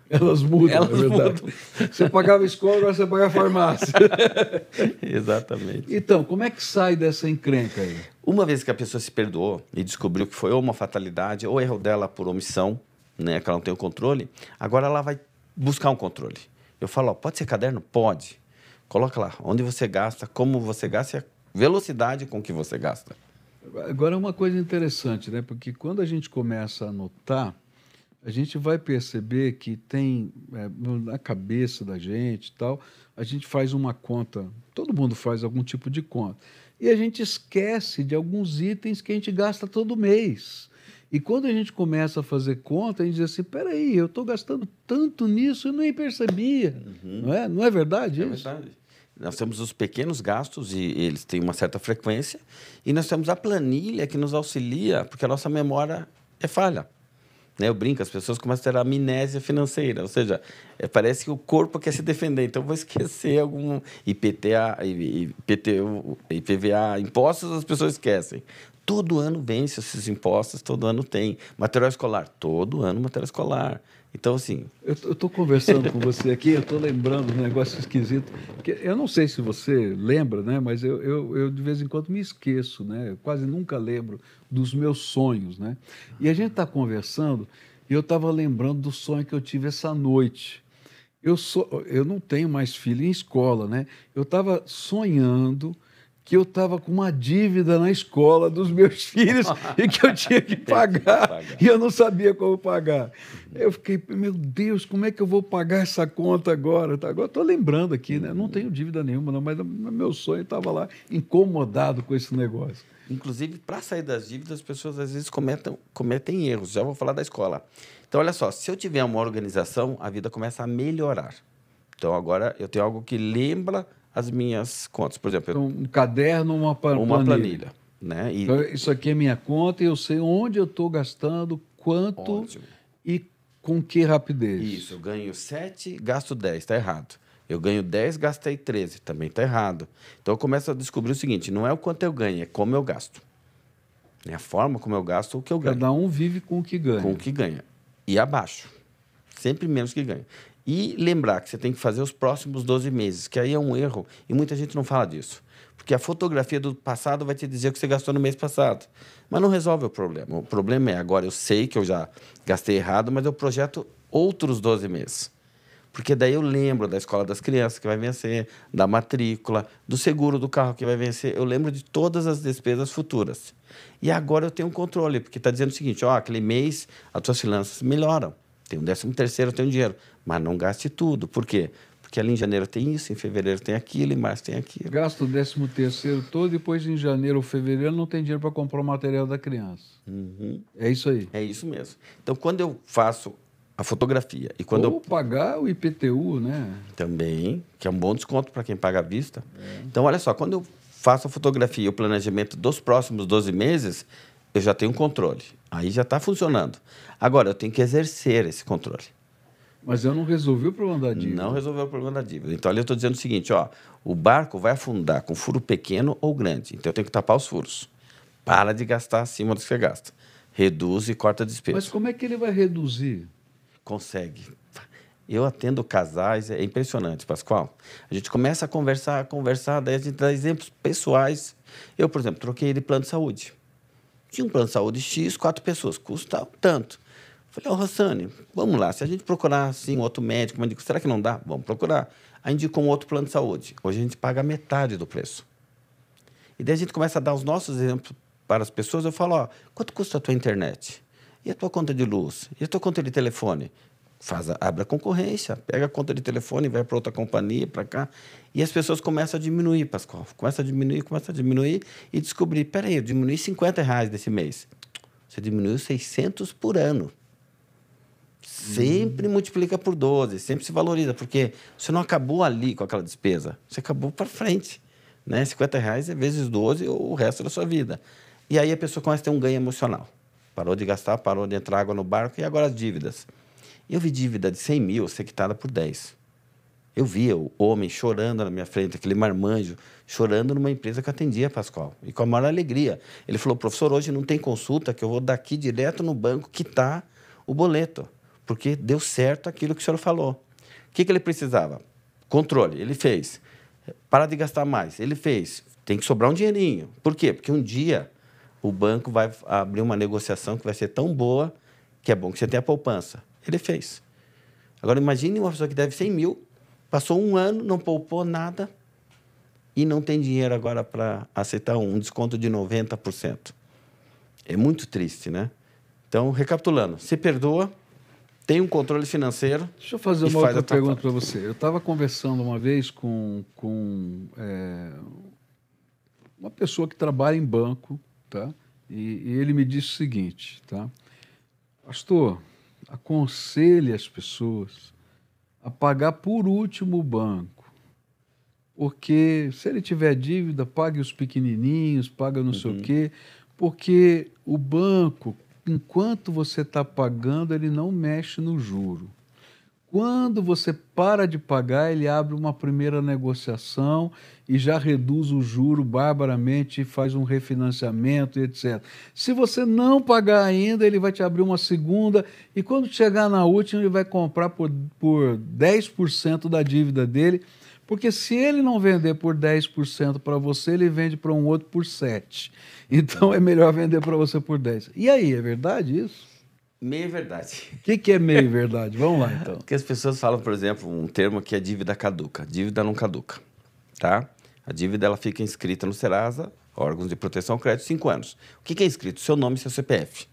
Elas mudam, Elas é verdade. Você pagava escola, agora você paga farmácia. Exatamente. Então, como é que sai dessa encrenca aí? Uma vez que a pessoa se perdoou e descobriu que foi ou uma fatalidade ou erro dela por omissão, né, que ela não tem o controle, agora ela vai buscar um controle. Eu falo, ó, pode ser caderno? Pode. Coloca lá onde você gasta, como você gasta e a velocidade com que você gasta. Agora, uma coisa interessante, né? Porque quando a gente começa a anotar, a gente vai perceber que tem é, na cabeça da gente tal, a gente faz uma conta, todo mundo faz algum tipo de conta, e a gente esquece de alguns itens que a gente gasta todo mês. E quando a gente começa a fazer conta, a gente diz assim: peraí, eu estou gastando tanto nisso e nem percebia. Não, é? não é verdade É isso? verdade. Nós temos os pequenos gastos e eles têm uma certa frequência. E nós temos a planilha que nos auxilia, porque a nossa memória é falha. Né? Eu brinco, as pessoas começam a ter amnésia financeira, ou seja, é, parece que o corpo quer se defender, então vou esquecer algum IPTA, IPTU, IPVA, impostos as pessoas esquecem. Todo ano vence esses impostos, todo ano tem. Material escolar, todo ano material escolar. Então, assim, Eu estou conversando com você aqui, eu estou lembrando um negócio esquisito. Que eu não sei se você lembra, né? Mas eu, eu, eu, de vez em quando me esqueço, né? Eu quase nunca lembro dos meus sonhos, né? E a gente está conversando e eu estava lembrando do sonho que eu tive essa noite. Eu, sou, eu não tenho mais filho em escola, né? Eu estava sonhando que eu estava com uma dívida na escola dos meus filhos e que eu tinha que pagar, e eu não sabia como pagar. Eu fiquei, meu Deus, como é que eu vou pagar essa conta agora? Tá, Agora estou lembrando aqui, né? Não tenho dívida nenhuma, não, mas meu sonho estava lá incomodado com esse negócio. Inclusive, para sair das dívidas, as pessoas às vezes cometem, cometem erros. Já vou falar da escola. Então, olha só, se eu tiver uma organização, a vida começa a melhorar. Então, agora eu tenho algo que lembra as minhas contas. Por exemplo, Então, um caderno, uma, pa- uma planilha. né? E, Então, isso aqui é minha conta e eu sei onde eu estou gastando, quanto Ótimo. e com que rapidez. Isso, eu ganho 7, gasto 10, está errado. Eu ganho 10, gastei 13, também está errado. Então eu começo a descobrir o seguinte: não é o quanto eu ganho, é como eu gasto. É a forma como eu gasto o que eu ganho. Cada um vive com o que ganha. com o que ganha. E abaixo. Sempre menos que ganha. E lembrar que você tem que fazer os próximos 12 meses, que aí é um erro, e muita gente não fala disso. Porque a fotografia do passado vai te dizer o que você gastou no mês passado. Mas não resolve o problema. O problema é agora eu sei que eu já gastei errado, mas eu projeto outros 12 meses. Porque daí eu lembro da escola das crianças que vai vencer, da matrícula, do seguro do carro que vai vencer. Eu lembro de todas as despesas futuras. E agora eu tenho um controle, porque está dizendo o seguinte: ó, aquele mês as tuas finanças melhoram. Tem um décimo terceiro, eu tenho dinheiro. Mas não gaste tudo. Por quê? Porque ali em janeiro tem isso, em fevereiro tem aquilo, em março tem aquilo. Gasta o décimo terceiro todo, depois em janeiro ou fevereiro não tem dinheiro para comprar o material da criança. Uhum. É isso aí. É isso mesmo. Então, quando eu faço a fotografia e quando ou eu pagar o IPTU, né? Também, que é um bom desconto para quem paga à vista. Então, olha só, quando eu faço a fotografia e o planejamento dos próximos 12 meses, eu já tenho um controle. Aí já está funcionando. Agora, eu tenho que exercer esse controle. Mas eu não resolvi o problema da dívida. Não resolveu o problema da dívida. Então, ali eu estou dizendo o seguinte, ó, o barco vai afundar com furo pequeno ou grande. Então, eu tenho que tapar os furos. Para de gastar acima do que você gasta. Reduz e corta a despesa. Mas como é que ele vai reduzir? Consegue. Eu atendo casais, é impressionante, Pascoal. A gente começa a conversar, a conversar, daí a gente dá exemplos pessoais. Eu, por exemplo, troquei de plano de saúde. Tinha um plano de saúde X, quatro pessoas, custa tanto. Falei, ô, oh, Rossane, vamos lá, se a gente procurar assim, um outro médico, médico, será que não dá? Vamos procurar. Aí indicou um outro plano de saúde. Hoje a gente paga metade do preço. E daí a gente começa a dar os nossos exemplos para as pessoas. Eu falo, ó, quanto custa a tua internet? E a tua conta de luz? E a tua conta de telefone? Faz a, abre a concorrência, pega a conta de telefone, vai para outra companhia, para cá. E as pessoas começam a diminuir, Pascoal. Começa a diminuir, começa a diminuir e descobrir, peraí, eu diminui 50 reais desse mês. Você diminuiu 600 por ano sempre multiplica por 12, sempre se valoriza, porque você não acabou ali com aquela despesa, você acabou para frente. Né? 50 reais é vezes 12 ou o resto da sua vida. E aí a pessoa começa a ter um ganho emocional. Parou de gastar, parou de entrar água no barco e agora as dívidas. Eu vi dívida de 100 mil ser quitada por 10. Eu via o homem chorando na minha frente, aquele marmanjo, chorando numa empresa que atendia Pascoal. E com a maior alegria. Ele falou, professor, hoje não tem consulta, que eu vou daqui direto no banco quitar o boleto porque deu certo aquilo que o senhor falou. O que, que ele precisava? Controle, ele fez. Para de gastar mais, ele fez. Tem que sobrar um dinheirinho. Por quê? Porque um dia o banco vai abrir uma negociação que vai ser tão boa que é bom que você tenha poupança. Ele fez. Agora, imagine uma pessoa que deve 100 mil, passou um ano, não poupou nada e não tem dinheiro agora para aceitar um desconto de 90%. É muito triste, né? Então, recapitulando, se perdoa, tem um controle financeiro. Deixa eu fazer uma outra pergunta para você. Eu estava conversando uma vez com, com é, uma pessoa que trabalha em banco, tá? E, e, ele me disse o seguinte, tá? Pastor, aconselhe as pessoas a pagar por último o banco. Porque se ele tiver dívida, pague os pequenininhos, paga não uhum. sei o uhum. quê. Porque o banco, enquanto você está pagando, ele não mexe no juro. Quando você para de pagar, ele abre uma primeira negociação e já reduz o juro barbaramente, faz um refinanciamento e etc. Se você não pagar ainda, ele vai te abrir uma segunda e quando chegar na última, ele vai comprar por, por 10% da dívida dele, porque se ele não vender por 10% para você, ele vende para um outro por 7%. Então é melhor vender para você por 10. E aí, é verdade isso? Meio verdade. O que, que é meio verdade? Vamos lá, então. Porque as pessoas falam, por exemplo, um termo que é dívida caduca. Dívida não caduca, tá? A dívida ela fica inscrita no Serasa, órgãos de proteção ao crédito, cinco anos. O que, que é inscrito? Seu nome e seu CPF.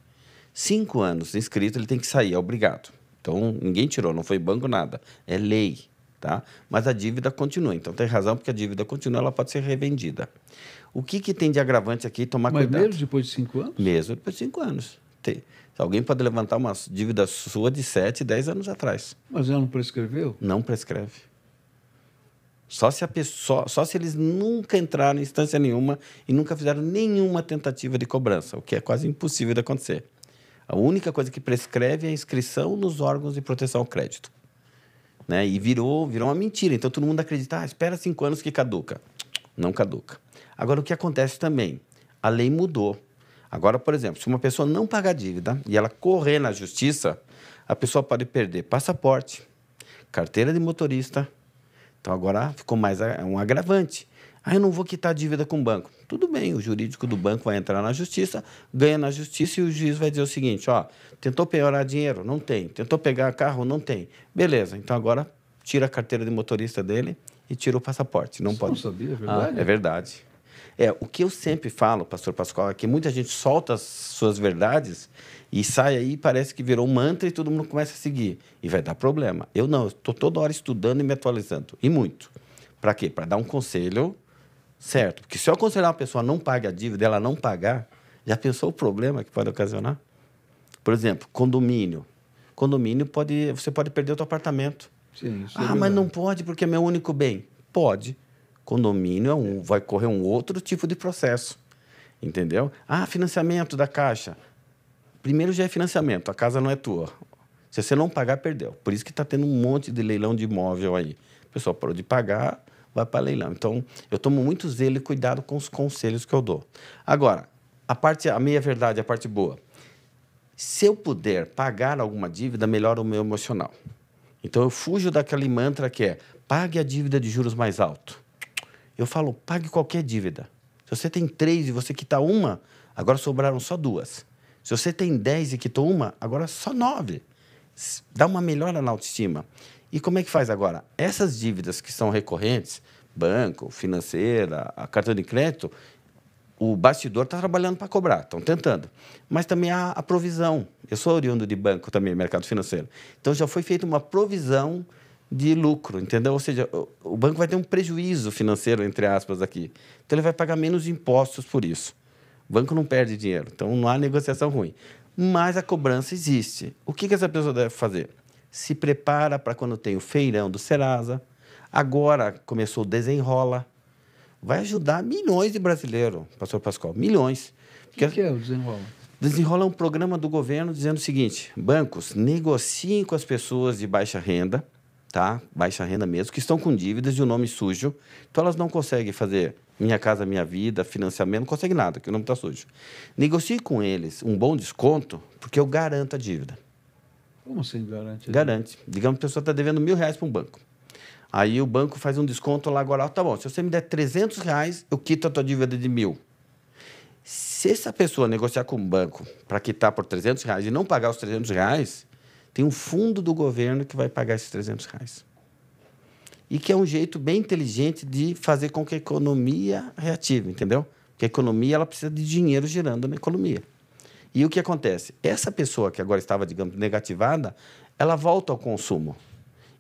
Cinco anos inscrito, ele tem que sair, é obrigado. Então, ninguém tirou, não foi banco, nada. É lei, tá? Mas a dívida continua. Então, tem razão, porque a dívida continua, ela pode ser revendida. O que, que tem de agravante aqui? Tomar Mas cuidado. mesmo depois de cinco anos? Mesmo depois de cinco anos. Tem. Alguém pode levantar uma dívida sua de 7, 10 anos atrás. Mas ela não prescreveu? Não prescreve. Só se, a pessoa, só se eles nunca entraram em instância nenhuma e nunca fizeram nenhuma tentativa de cobrança, o que é quase impossível de acontecer. A única coisa que prescreve é a inscrição nos órgãos de proteção ao crédito. Né? E virou, virou uma mentira. Então todo mundo acredita, ah, espera cinco anos que caduca. Não caduca. Agora, o que acontece também? A lei mudou. Agora, por exemplo, se uma pessoa não pagar dívida e ela correr na justiça, a pessoa pode perder passaporte, carteira de motorista. Então, agora ficou mais um agravante. Ah, eu não vou quitar a dívida com o banco. Tudo bem, o jurídico do banco vai entrar na justiça, ganha na justiça e o juiz vai dizer o seguinte: ó, tentou piorar dinheiro? Não tem. Tentou pegar carro? Não tem. Beleza, então agora tira a carteira de motorista dele e tira o passaporte. Não Você pode. Não sabia, é verdade? Ah, é verdade. É, o que eu sempre falo, pastor Pascoal, é que muita gente solta as suas verdades e sai aí parece que virou um mantra e todo mundo começa a seguir. E vai dar problema. Eu não, estou toda hora estudando e me atualizando. E muito. Para quê? Para dar um conselho certo. Porque se eu aconselhar uma pessoa a não pague a dívida, ela não pagar, já pensou o problema que pode ocasionar? Por exemplo, condomínio. Condomínio pode. Você pode perder o seu apartamento. Sim, é ah, mas não pode porque é meu único bem. Pode condomínio é um, vai correr um outro tipo de processo. Entendeu? Ah, financiamento da Caixa. Primeiro já é financiamento, a casa não é tua. Se você não pagar, perdeu. Por isso que está tendo um monte de leilão de imóvel aí. O pessoal parou de pagar, vai para leilão. Então, eu tomo muito zelo e cuidado com os conselhos que eu dou. Agora, a parte, a meia verdade, a parte boa. Se eu puder pagar alguma dívida, melhora o meu emocional. Então, eu fujo daquele mantra que é pague a dívida de juros mais alto. Eu falo, pague qualquer dívida. Se você tem três e você quita uma, agora sobraram só duas. Se você tem dez e quitou uma, agora só nove. Dá uma melhora na autoestima. E como é que faz agora? Essas dívidas que são recorrentes, banco, financeira, a cartão de crédito, o bastidor está trabalhando para cobrar, estão tentando. Mas também há a provisão. Eu sou oriundo de banco também, mercado financeiro. Então já foi feita uma provisão de lucro, entendeu? Ou seja, o banco vai ter um prejuízo financeiro, entre aspas, aqui. Então ele vai pagar menos impostos por isso. O banco não perde dinheiro, então não há negociação ruim. Mas a cobrança existe. O que, que essa pessoa deve fazer? Se prepara para quando tem o feirão do Serasa. Agora começou o Desenrola. Vai ajudar milhões de brasileiros, pastor Pascoal, milhões. O que, que é o Desenrola? Desenrola um programa do governo dizendo o seguinte: bancos negociem com as pessoas de baixa renda, tá? Baixa renda mesmo, que estão com dívidas de um nome sujo. Então elas não conseguem fazer Minha Casa Minha Vida, financiamento, não conseguem nada, que o nome está sujo. Negocie com eles um bom desconto, porque eu garanto a dívida. Como assim garante? Garante. Digamos que a pessoa está devendo mil reais para um banco. Aí o banco faz um desconto lá agora. Tá bom, se você me der 300 reais, eu quito a tua dívida de mil. Se essa pessoa negociar com o banco para quitar por 300 reais e não pagar os 300 reais, tem um fundo do governo que vai pagar esses 300 reais. E que é um jeito bem inteligente de fazer com que a economia reative, entendeu? Porque a economia ela precisa de dinheiro girando na economia. E o que acontece? Essa pessoa que agora estava, digamos, negativada, ela volta ao consumo.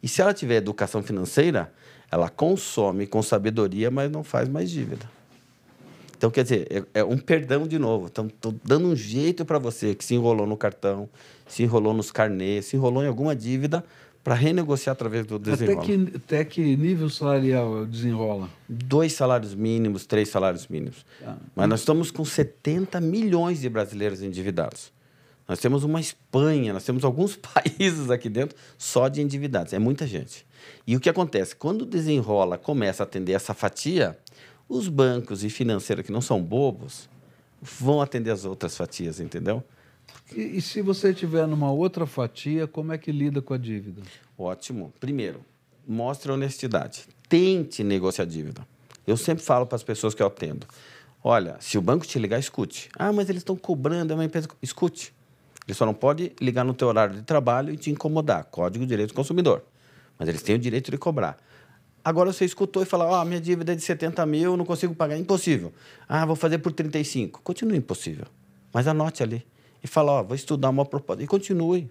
E se ela tiver educação financeira, ela consome com sabedoria, mas não faz mais dívida. Então, quer dizer, é, é um perdão de novo. Então, estou dando um jeito para você que se enrolou no cartão, se enrolou nos carnês, se enrolou em alguma dívida, para renegociar através do desenrola. Até que, até que nível salarial desenrola? Dois salários mínimos, três salários mínimos. Ah. Mas nós estamos com 70 milhões de brasileiros endividados. Nós temos uma Espanha, nós temos alguns países aqui dentro só de endividados. É muita gente. E o que acontece? Quando desenrola começa a atender essa fatia, os bancos e financeiros que não são bobos vão atender as outras fatias, entendeu? E, e, se você estiver numa outra fatia, como é que lida com a dívida? Ótimo. Primeiro, mostre honestidade. Tente negociar a dívida. Eu sempre falo para as pessoas que eu atendo: olha, se o banco te ligar, escute. Ah, mas eles estão cobrando, é uma empresa. Escute. Ele só não pode ligar no teu horário de trabalho e te incomodar. Código de Direito do Consumidor. Mas eles têm o direito de cobrar. Agora você escutou e falou: oh, minha dívida é de 70 mil, não consigo pagar. Impossível. Ah, vou fazer por 35. Continua impossível. Mas anote ali e fala, ó, vou estudar uma proposta. E continue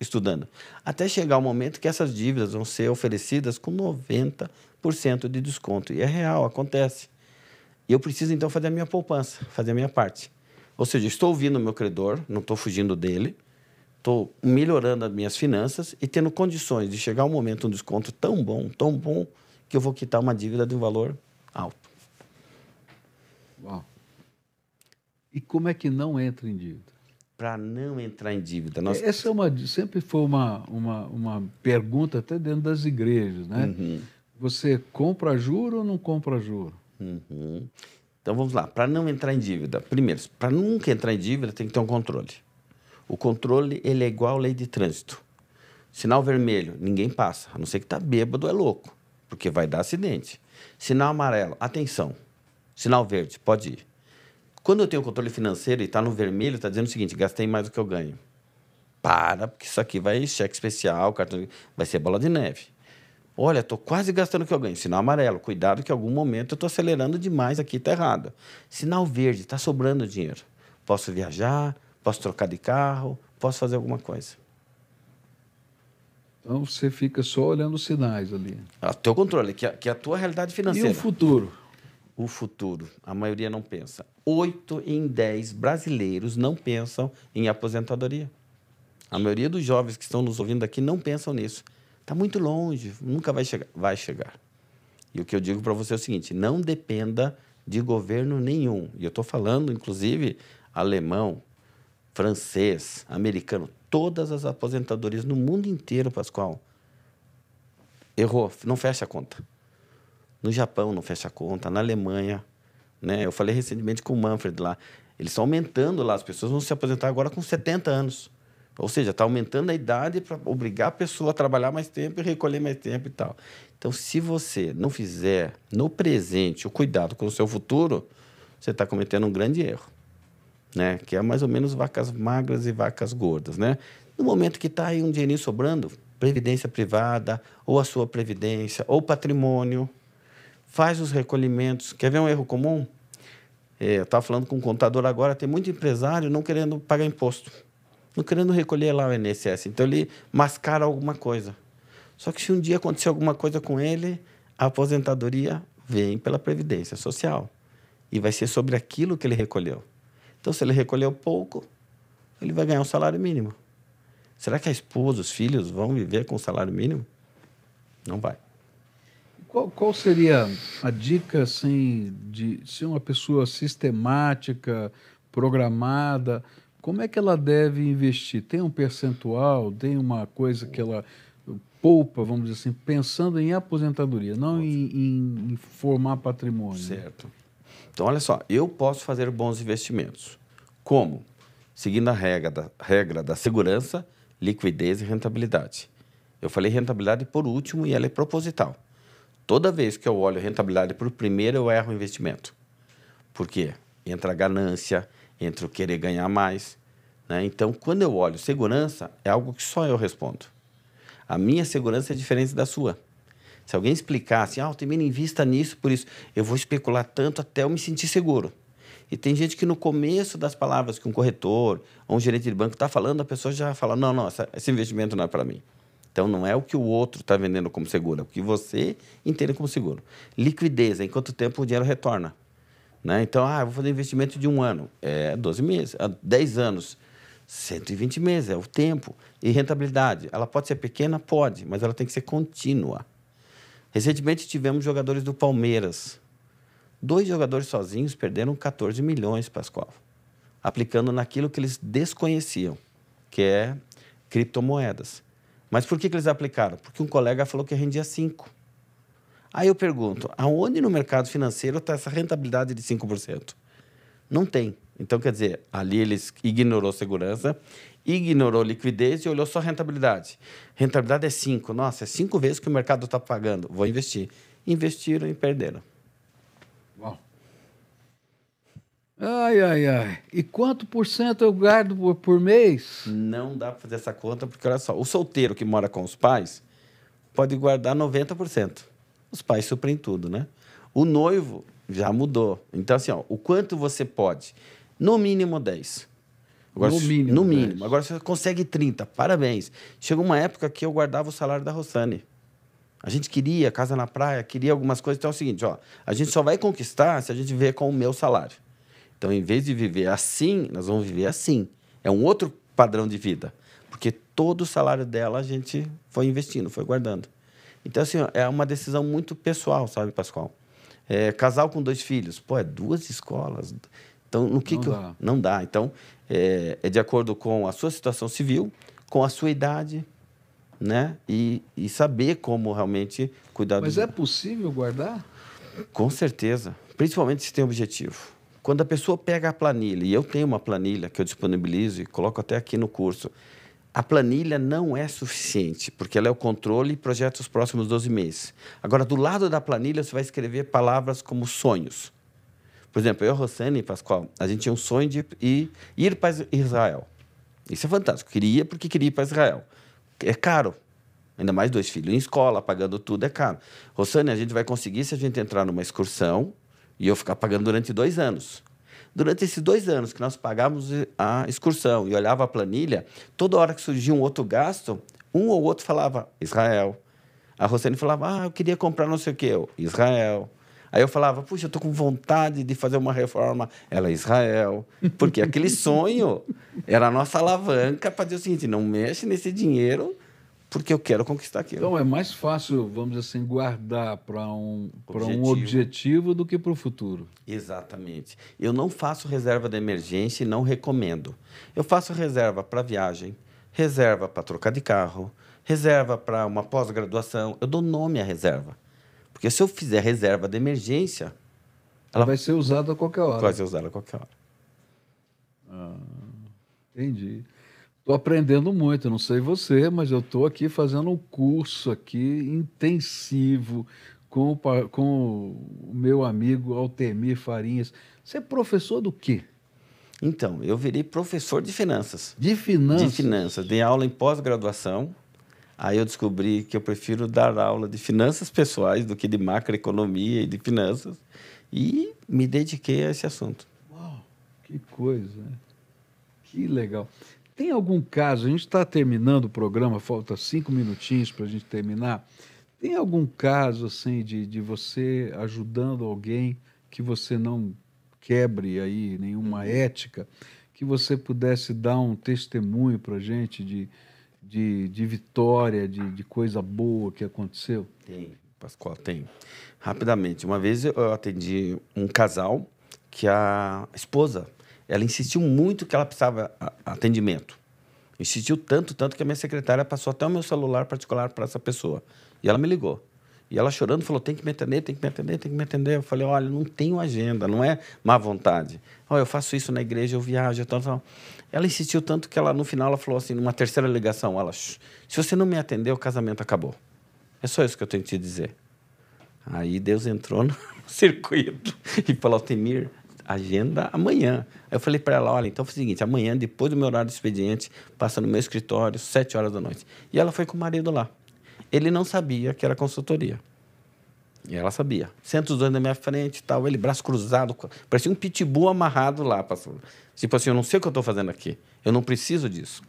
estudando. Até chegar o momento que essas dívidas vão ser oferecidas com 90% de desconto. E é real, acontece. E eu preciso, então, fazer a minha poupança, fazer a minha parte. Ou seja, estou ouvindo o meu credor, não estou fugindo dele, estou melhorando as minhas finanças e tendo condições de chegar um momento, um desconto tão bom, tão bom, que eu vou quitar uma dívida de um valor alto. Uau. E como é que não entra em dívida? Para não entrar em dívida. Nós... Essa é uma, sempre foi uma, uma, uma pergunta até dentro das igrejas, né? Uhum. Você compra juro ou não compra juro? Uhum. Então vamos lá, para não entrar em dívida. Primeiro, para nunca entrar em dívida tem que ter um controle. O controle ele é igual à lei de trânsito. Sinal vermelho, ninguém passa, a não ser que está bêbado é louco, porque vai dar acidente. Sinal amarelo, atenção. Sinal verde, pode ir. Quando eu tenho controle financeiro e está no vermelho, está dizendo o seguinte: gastei mais do que eu ganho. Para, porque isso aqui vai cheque especial, cartão, vai ser bola de neve. Olha, estou quase gastando o que eu ganho. Sinal amarelo, cuidado que em algum momento eu estou acelerando demais aqui, está errado. Sinal verde, está sobrando dinheiro. Posso viajar, posso trocar de carro, posso fazer alguma coisa. Então você fica só olhando os sinais ali. O teu controle, que é, que é a tua realidade financeira. E o futuro? O futuro. A maioria não pensa. Oito em dez brasileiros não pensam em aposentadoria. A maioria dos jovens que estão nos ouvindo aqui não pensam nisso. Está muito longe, nunca vai chegar. Vai chegar. E o que eu digo para você é o seguinte: não dependa de governo nenhum. E eu estou falando, inclusive, alemão, francês, americano, todas as aposentadorias no mundo inteiro, Pascoal, errou, não fecha a conta. No Japão não fecha conta, na Alemanha, né? Eu falei recentemente com o Manfred lá, eles estão aumentando lá, as pessoas vão se aposentar agora com 70 anos. Ou seja, está aumentando a idade para obrigar a pessoa a trabalhar mais tempo e recolher mais tempo e tal. Então, se você não fizer no presente o cuidado com o seu futuro, você está cometendo um grande erro, né? Que é mais ou menos vacas magras e vacas gordas, né? No momento que está aí um dinheirinho sobrando, previdência privada, ou a sua previdência, ou patrimônio, faz os recolhimentos. Quer ver um erro comum? É, eu estava falando com um contador agora, tem muito empresário não querendo pagar imposto não querendo recolher lá o INSS. Então ele mascara alguma coisa. Só que se um dia acontecer alguma coisa com ele, a aposentadoria vem pela Previdência Social. E vai ser sobre aquilo que ele recolheu. Então, se ele recolheu pouco, ele vai ganhar um salário mínimo. Será que a esposa, os filhos vão viver com o salário mínimo? Não vai. Qual, qual, seria a dica assim, de ser uma pessoa sistemática, programada, como é que ela deve investir? Tem um percentual, tem uma coisa que ela poupa, vamos dizer assim, pensando em aposentadoria, não em, em, em formar patrimônio. Certo. Então, olha só, eu posso fazer bons investimentos. Como? Seguindo a regra da, regra da segurança, liquidez e rentabilidade. Eu falei rentabilidade por último e ela é proposital. Toda vez que eu olho rentabilidade por primeiro, eu erro o investimento. Por quê? Entra a ganância, entre o querer ganhar mais. Né? Então, quando eu olho segurança, é algo que só eu respondo. A minha segurança é diferente da sua. Se alguém explicar assim, ah, também invista nisso, por isso, eu vou especular tanto até eu me sentir seguro. E tem gente que no começo das palavras que um corretor ou um gerente de banco está falando, a pessoa já fala, não, não, esse investimento não é para mim. Então, não é o que o outro está vendendo como seguro, é o que você entende como seguro. Liquidez, em quanto tempo o dinheiro retorna. Né? Então, ah, vou fazer investimento de um ano. É 12 meses. 10 anos, 120 meses, é o tempo. E rentabilidade, ela pode ser pequena? Pode, mas ela tem que ser contínua. Recentemente tivemos jogadores do Palmeiras. Dois jogadores sozinhos perderam 14 milhões, Pascoal, aplicando naquilo que eles desconheciam, que é criptomoedas. Mas por que, que eles aplicaram? Porque um colega falou que rendia 5. Aí eu pergunto, aonde no mercado financeiro está essa rentabilidade de 5%? Não tem. Então, quer dizer, ali eles ignorou segurança, ignorou liquidez e olhou só rentabilidade. Rentabilidade é 5. Nossa, é cinco vezes que o mercado está pagando. Vou investir. Investiram e perderam. Uau. Ai, ai, ai. E quanto por cento eu guardo por, por mês? Não dá para fazer essa conta, porque olha só, o solteiro que mora com os pais pode guardar 90% os pais suprem tudo, né? O noivo já mudou. Então, assim, ó, o quanto você pode? No mínimo 10. Agora, no mínimo. No mínimo. 10. Agora você consegue 30. Parabéns. Chegou uma época que eu guardava o salário da Rossane. A gente queria casa na praia, queria algumas coisas. Então é o seguinte, ó, a gente só vai conquistar se a gente viver com o meu salário. Então, em vez de viver assim, nós vamos viver assim. É um outro padrão de vida. Porque todo o salário dela a gente foi investindo, foi guardando. Então, assim, é uma decisão muito pessoal, sabe, Pascoal? É, casal com dois filhos, pô, é duas escolas. Então, no que não que dá. Eu... não dá. Então, é, é, de acordo com a sua situação civil, com a sua idade, né? E, e saber como realmente cuidar Mas do... é possível guardar? Com certeza, principalmente se tem objetivo. Quando a pessoa pega a planilha, e eu tenho uma planilha que eu disponibilizo e coloco até aqui no curso, a planilha não é suficiente, porque ela é o controle e projeta os próximos 12 meses. Agora, do lado da planilha, você vai escrever palavras como sonhos. Por exemplo, eu, Rossane e Pascoal, a gente tinha um sonho de ir, ir para Israel. Isso é fantástico. Queria porque queria ir para Israel. É caro. Ainda mais dois filhos em escola, pagando tudo, é caro. Rossane, a gente vai conseguir se a gente entrar numa excursão e eu ficar pagando durante dois anos. Durante esses dois anos que nós pagávamos a excursão e olhava a planilha, toda hora que surgia um outro gasto, um ou outro falava Israel. A Rosane falava, ah, eu queria comprar não sei o quê, eu, Israel. Aí eu falava, puxa, eu estou com vontade de fazer uma reforma. Ela, Israel. Porque aquele sonho era a nossa alavanca para dizer o seguinte: não mexe nesse dinheiro, porque eu quero conquistar aquilo. Então é mais fácil, vamos dizer assim, guardar para um, objetivo. um objetivo do que para o futuro. Exatamente. Eu não faço reserva de emergência e não recomendo. Eu faço reserva para viagem, reserva para trocar de carro, reserva para uma pós-graduação. Eu dou nome à reserva. Porque se eu fizer reserva de emergência. Ela vai ser usada a qualquer hora. Vai ser usada a qualquer hora. Ah, entendi. Estou aprendendo muito, não sei você, mas eu estou aqui fazendo um curso aqui intensivo com o, com o meu amigo Altemir Farinhas. Você é professor do quê? Então, eu virei professor de finanças. De finanças? De finanças. Dei aula em pós-graduação. Aí eu descobri que eu prefiro dar aula de finanças pessoais do que de macroeconomia e de finanças. E me dediquei a esse assunto. Uau, que coisa, né? Que legal. Tem algum caso, a gente está terminando o programa, falta cinco minutinhos para a gente terminar. Tem algum caso assim de, de você ajudando alguém que você não quebre aí nenhuma ética, que você pudesse dar um testemunho para a gente de, de, de vitória, de, de coisa boa que aconteceu? Tem, Pascoal, tem. Rapidamente, uma vez eu atendi um casal que a esposa ela insistiu muito que ela precisava atendimento. Insistiu tanto, tanto que a minha secretária passou até o meu celular particular para essa pessoa. E ela me ligou. E ela chorando falou: tem que me atender, tem que me atender, tem que me atender. Eu falei: olha, não tenho agenda, não é má vontade. Olha, eu faço isso na igreja, eu viajo, tal, tal. Ela insistiu tanto que ela, no final, ela falou assim, numa terceira ligação: ela, se você não me atender, o casamento acabou. É só isso que eu tenho que te dizer. Aí Deus entrou no circuito e falou: Altemir, agenda amanhã. Aí eu falei para ela, olha, então foi o seguinte, amanhã, depois do meu horário de expediente, passa no meu escritório, sete horas da noite. E ela foi com o marido lá. Ele não sabia que era consultoria. E ela sabia. Senta os dois na minha frente tal, ele braço cruzado, parecia um pitbull amarrado lá. Pastor. Tipo assim, eu não sei o que eu estou fazendo aqui. Eu não preciso disso.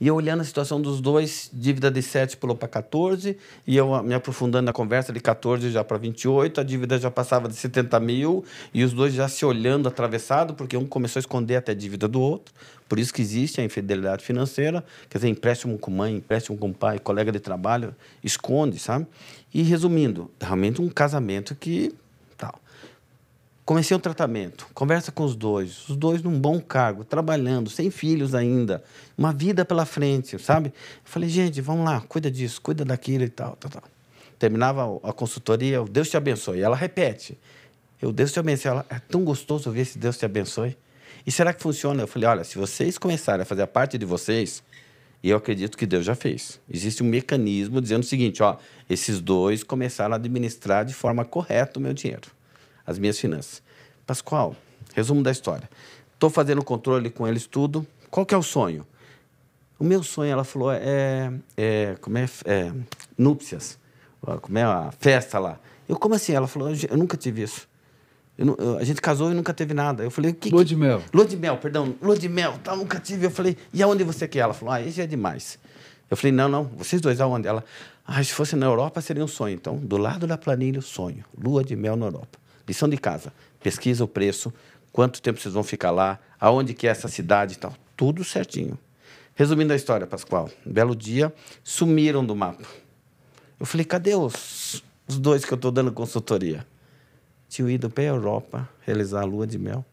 E eu olhando a situação dos dois, dívida de 7 pulou para 14, e eu me aprofundando na conversa de 14 já para 28, a dívida já passava de 70 mil, e os dois já se olhando atravessado, porque um começou a esconder até a dívida do outro. Por isso que existe a infidelidade financeira, quer dizer, empréstimo com mãe, empréstimo com pai, colega de trabalho, esconde, sabe? E resumindo, realmente um casamento que Comecei um tratamento, conversa com os dois, os dois num bom cargo, trabalhando, sem filhos ainda, uma vida pela frente, sabe? Eu falei, gente, vamos lá, cuida disso, cuida daquilo e tal, tal, tal. Terminava a consultoria, Deus te abençoe. E ela repete, eu, Deus te abençoe. Ela, é tão gostoso ouvir esse Deus te abençoe. E será que funciona? Eu falei, olha, se vocês começarem a fazer a parte de vocês, e eu acredito que Deus já fez. Existe um mecanismo dizendo o seguinte, ó, esses dois começaram a administrar de forma correta o meu dinheiro as minhas finanças. Pascoal, resumo da história. Estou fazendo controle com eles tudo. Qual que é o sonho? O meu sonho, ela falou, é, é como é, é núpcias, como é a festa lá. Eu, como assim? Ela falou, eu nunca tive isso. Eu, eu, a gente casou e nunca teve nada. Eu falei, o que? Lua de mel. Lua de mel, perdão. Lua de mel, tá, nunca tive. Eu falei, e aonde você quer? Ela falou, ah, isso é demais. Eu falei, não, não, vocês dois, aonde? Ela, ah, se fosse na Europa seria um sonho. Então, do lado da planilha, o sonho. Lua de mel na Europa. Lição de casa. Pesquisa o preço, quanto tempo vocês vão ficar lá, aonde que é essa cidade e tal. Tudo certinho. Resumindo a história, Pascoal. Um belo dia, sumiram do mapa. Eu falei, cadê os, os dois que eu estou dando consultoria? Tinham ido para a Europa realizar a lua de mel.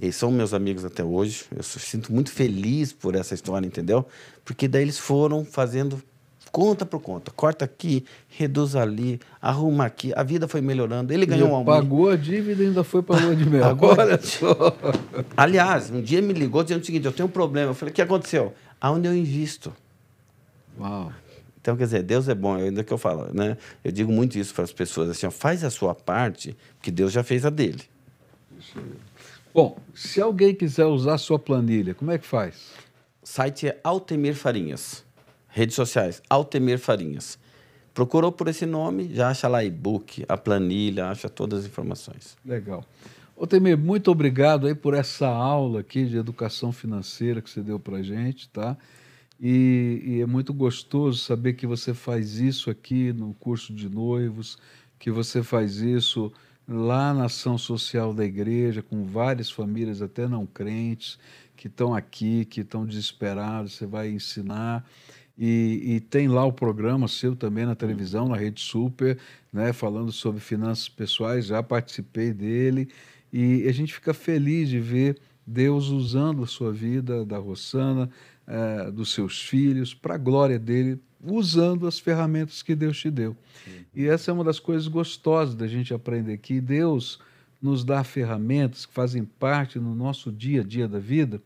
E são meus amigos até hoje. Eu sinto muito feliz por essa história, entendeu? Porque daí eles foram fazendo conta por conta. Corta aqui, reduz ali, arruma aqui. A vida foi melhorando. Ele ganhou um aumento. Pagou a dívida e ainda foi para a lua de mel. Agora só. Aliás, um dia me ligou dizendo o seguinte: eu tenho um problema. Eu falei: o que aconteceu? Aonde eu invisto? Uau. Então, quer dizer, Deus é bom, é ainda que eu falo, né? Eu digo muito isso para as pessoas, assim, ó, faz a sua parte, que Deus já fez a dele. Bom, se alguém quiser usar a sua planilha, como é que faz? O site é Altemir Farinhas. Redes sociais, Altemir Farinhas. Procurou por esse nome, já acha lá e-book, a planilha, acha todas as informações. Legal. Altemir, muito obrigado aí por essa aula aqui de educação financeira que você deu para gente, tá? E, e, é muito gostoso saber que você faz isso aqui no curso de noivos, que você faz isso lá na ação social da igreja, com várias famílias, até não crentes, que estão aqui, que estão desesperados, você vai ensinar. E, e, tem lá o programa seu também na televisão, na Rede Super, né, falando sobre finanças pessoais, já participei dele. E a gente fica feliz de ver Deus usando a sua vida, da Rossana, é, dos seus filhos, para a glória dele, usando as ferramentas que Deus te deu. E essa é uma das coisas gostosas da gente aprender que Deus nos dá ferramentas que fazem parte no nosso dia a dia da vida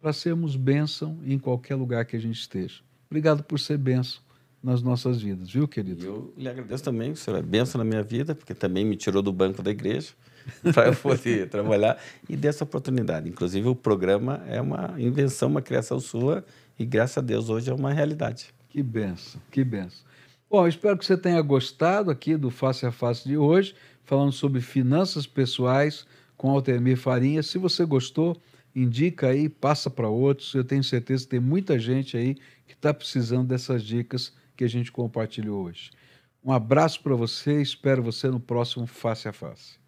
para sermos bênção em qualquer lugar que a gente esteja. Obrigado por ser bênção nas nossas vidas, viu, querido? Eu lhe agradeço também, o senhor é bênção na minha vida, porque também me tirou do banco da igreja para eu poder trabalhar e dessa oportunidade. Inclusive, o programa é uma invenção, uma criação sua e, graças a Deus, hoje é uma realidade. Que benção, que benção. Bom, espero que você tenha gostado aqui do Face a Face de hoje, falando sobre finanças pessoais com Altemir Farinha. Se você gostou, indica aí, passa para outros. Eu tenho certeza que tem muita gente aí que está precisando dessas dicas que a gente compartilhou hoje. Um abraço para você, espero você no próximo Face a Face.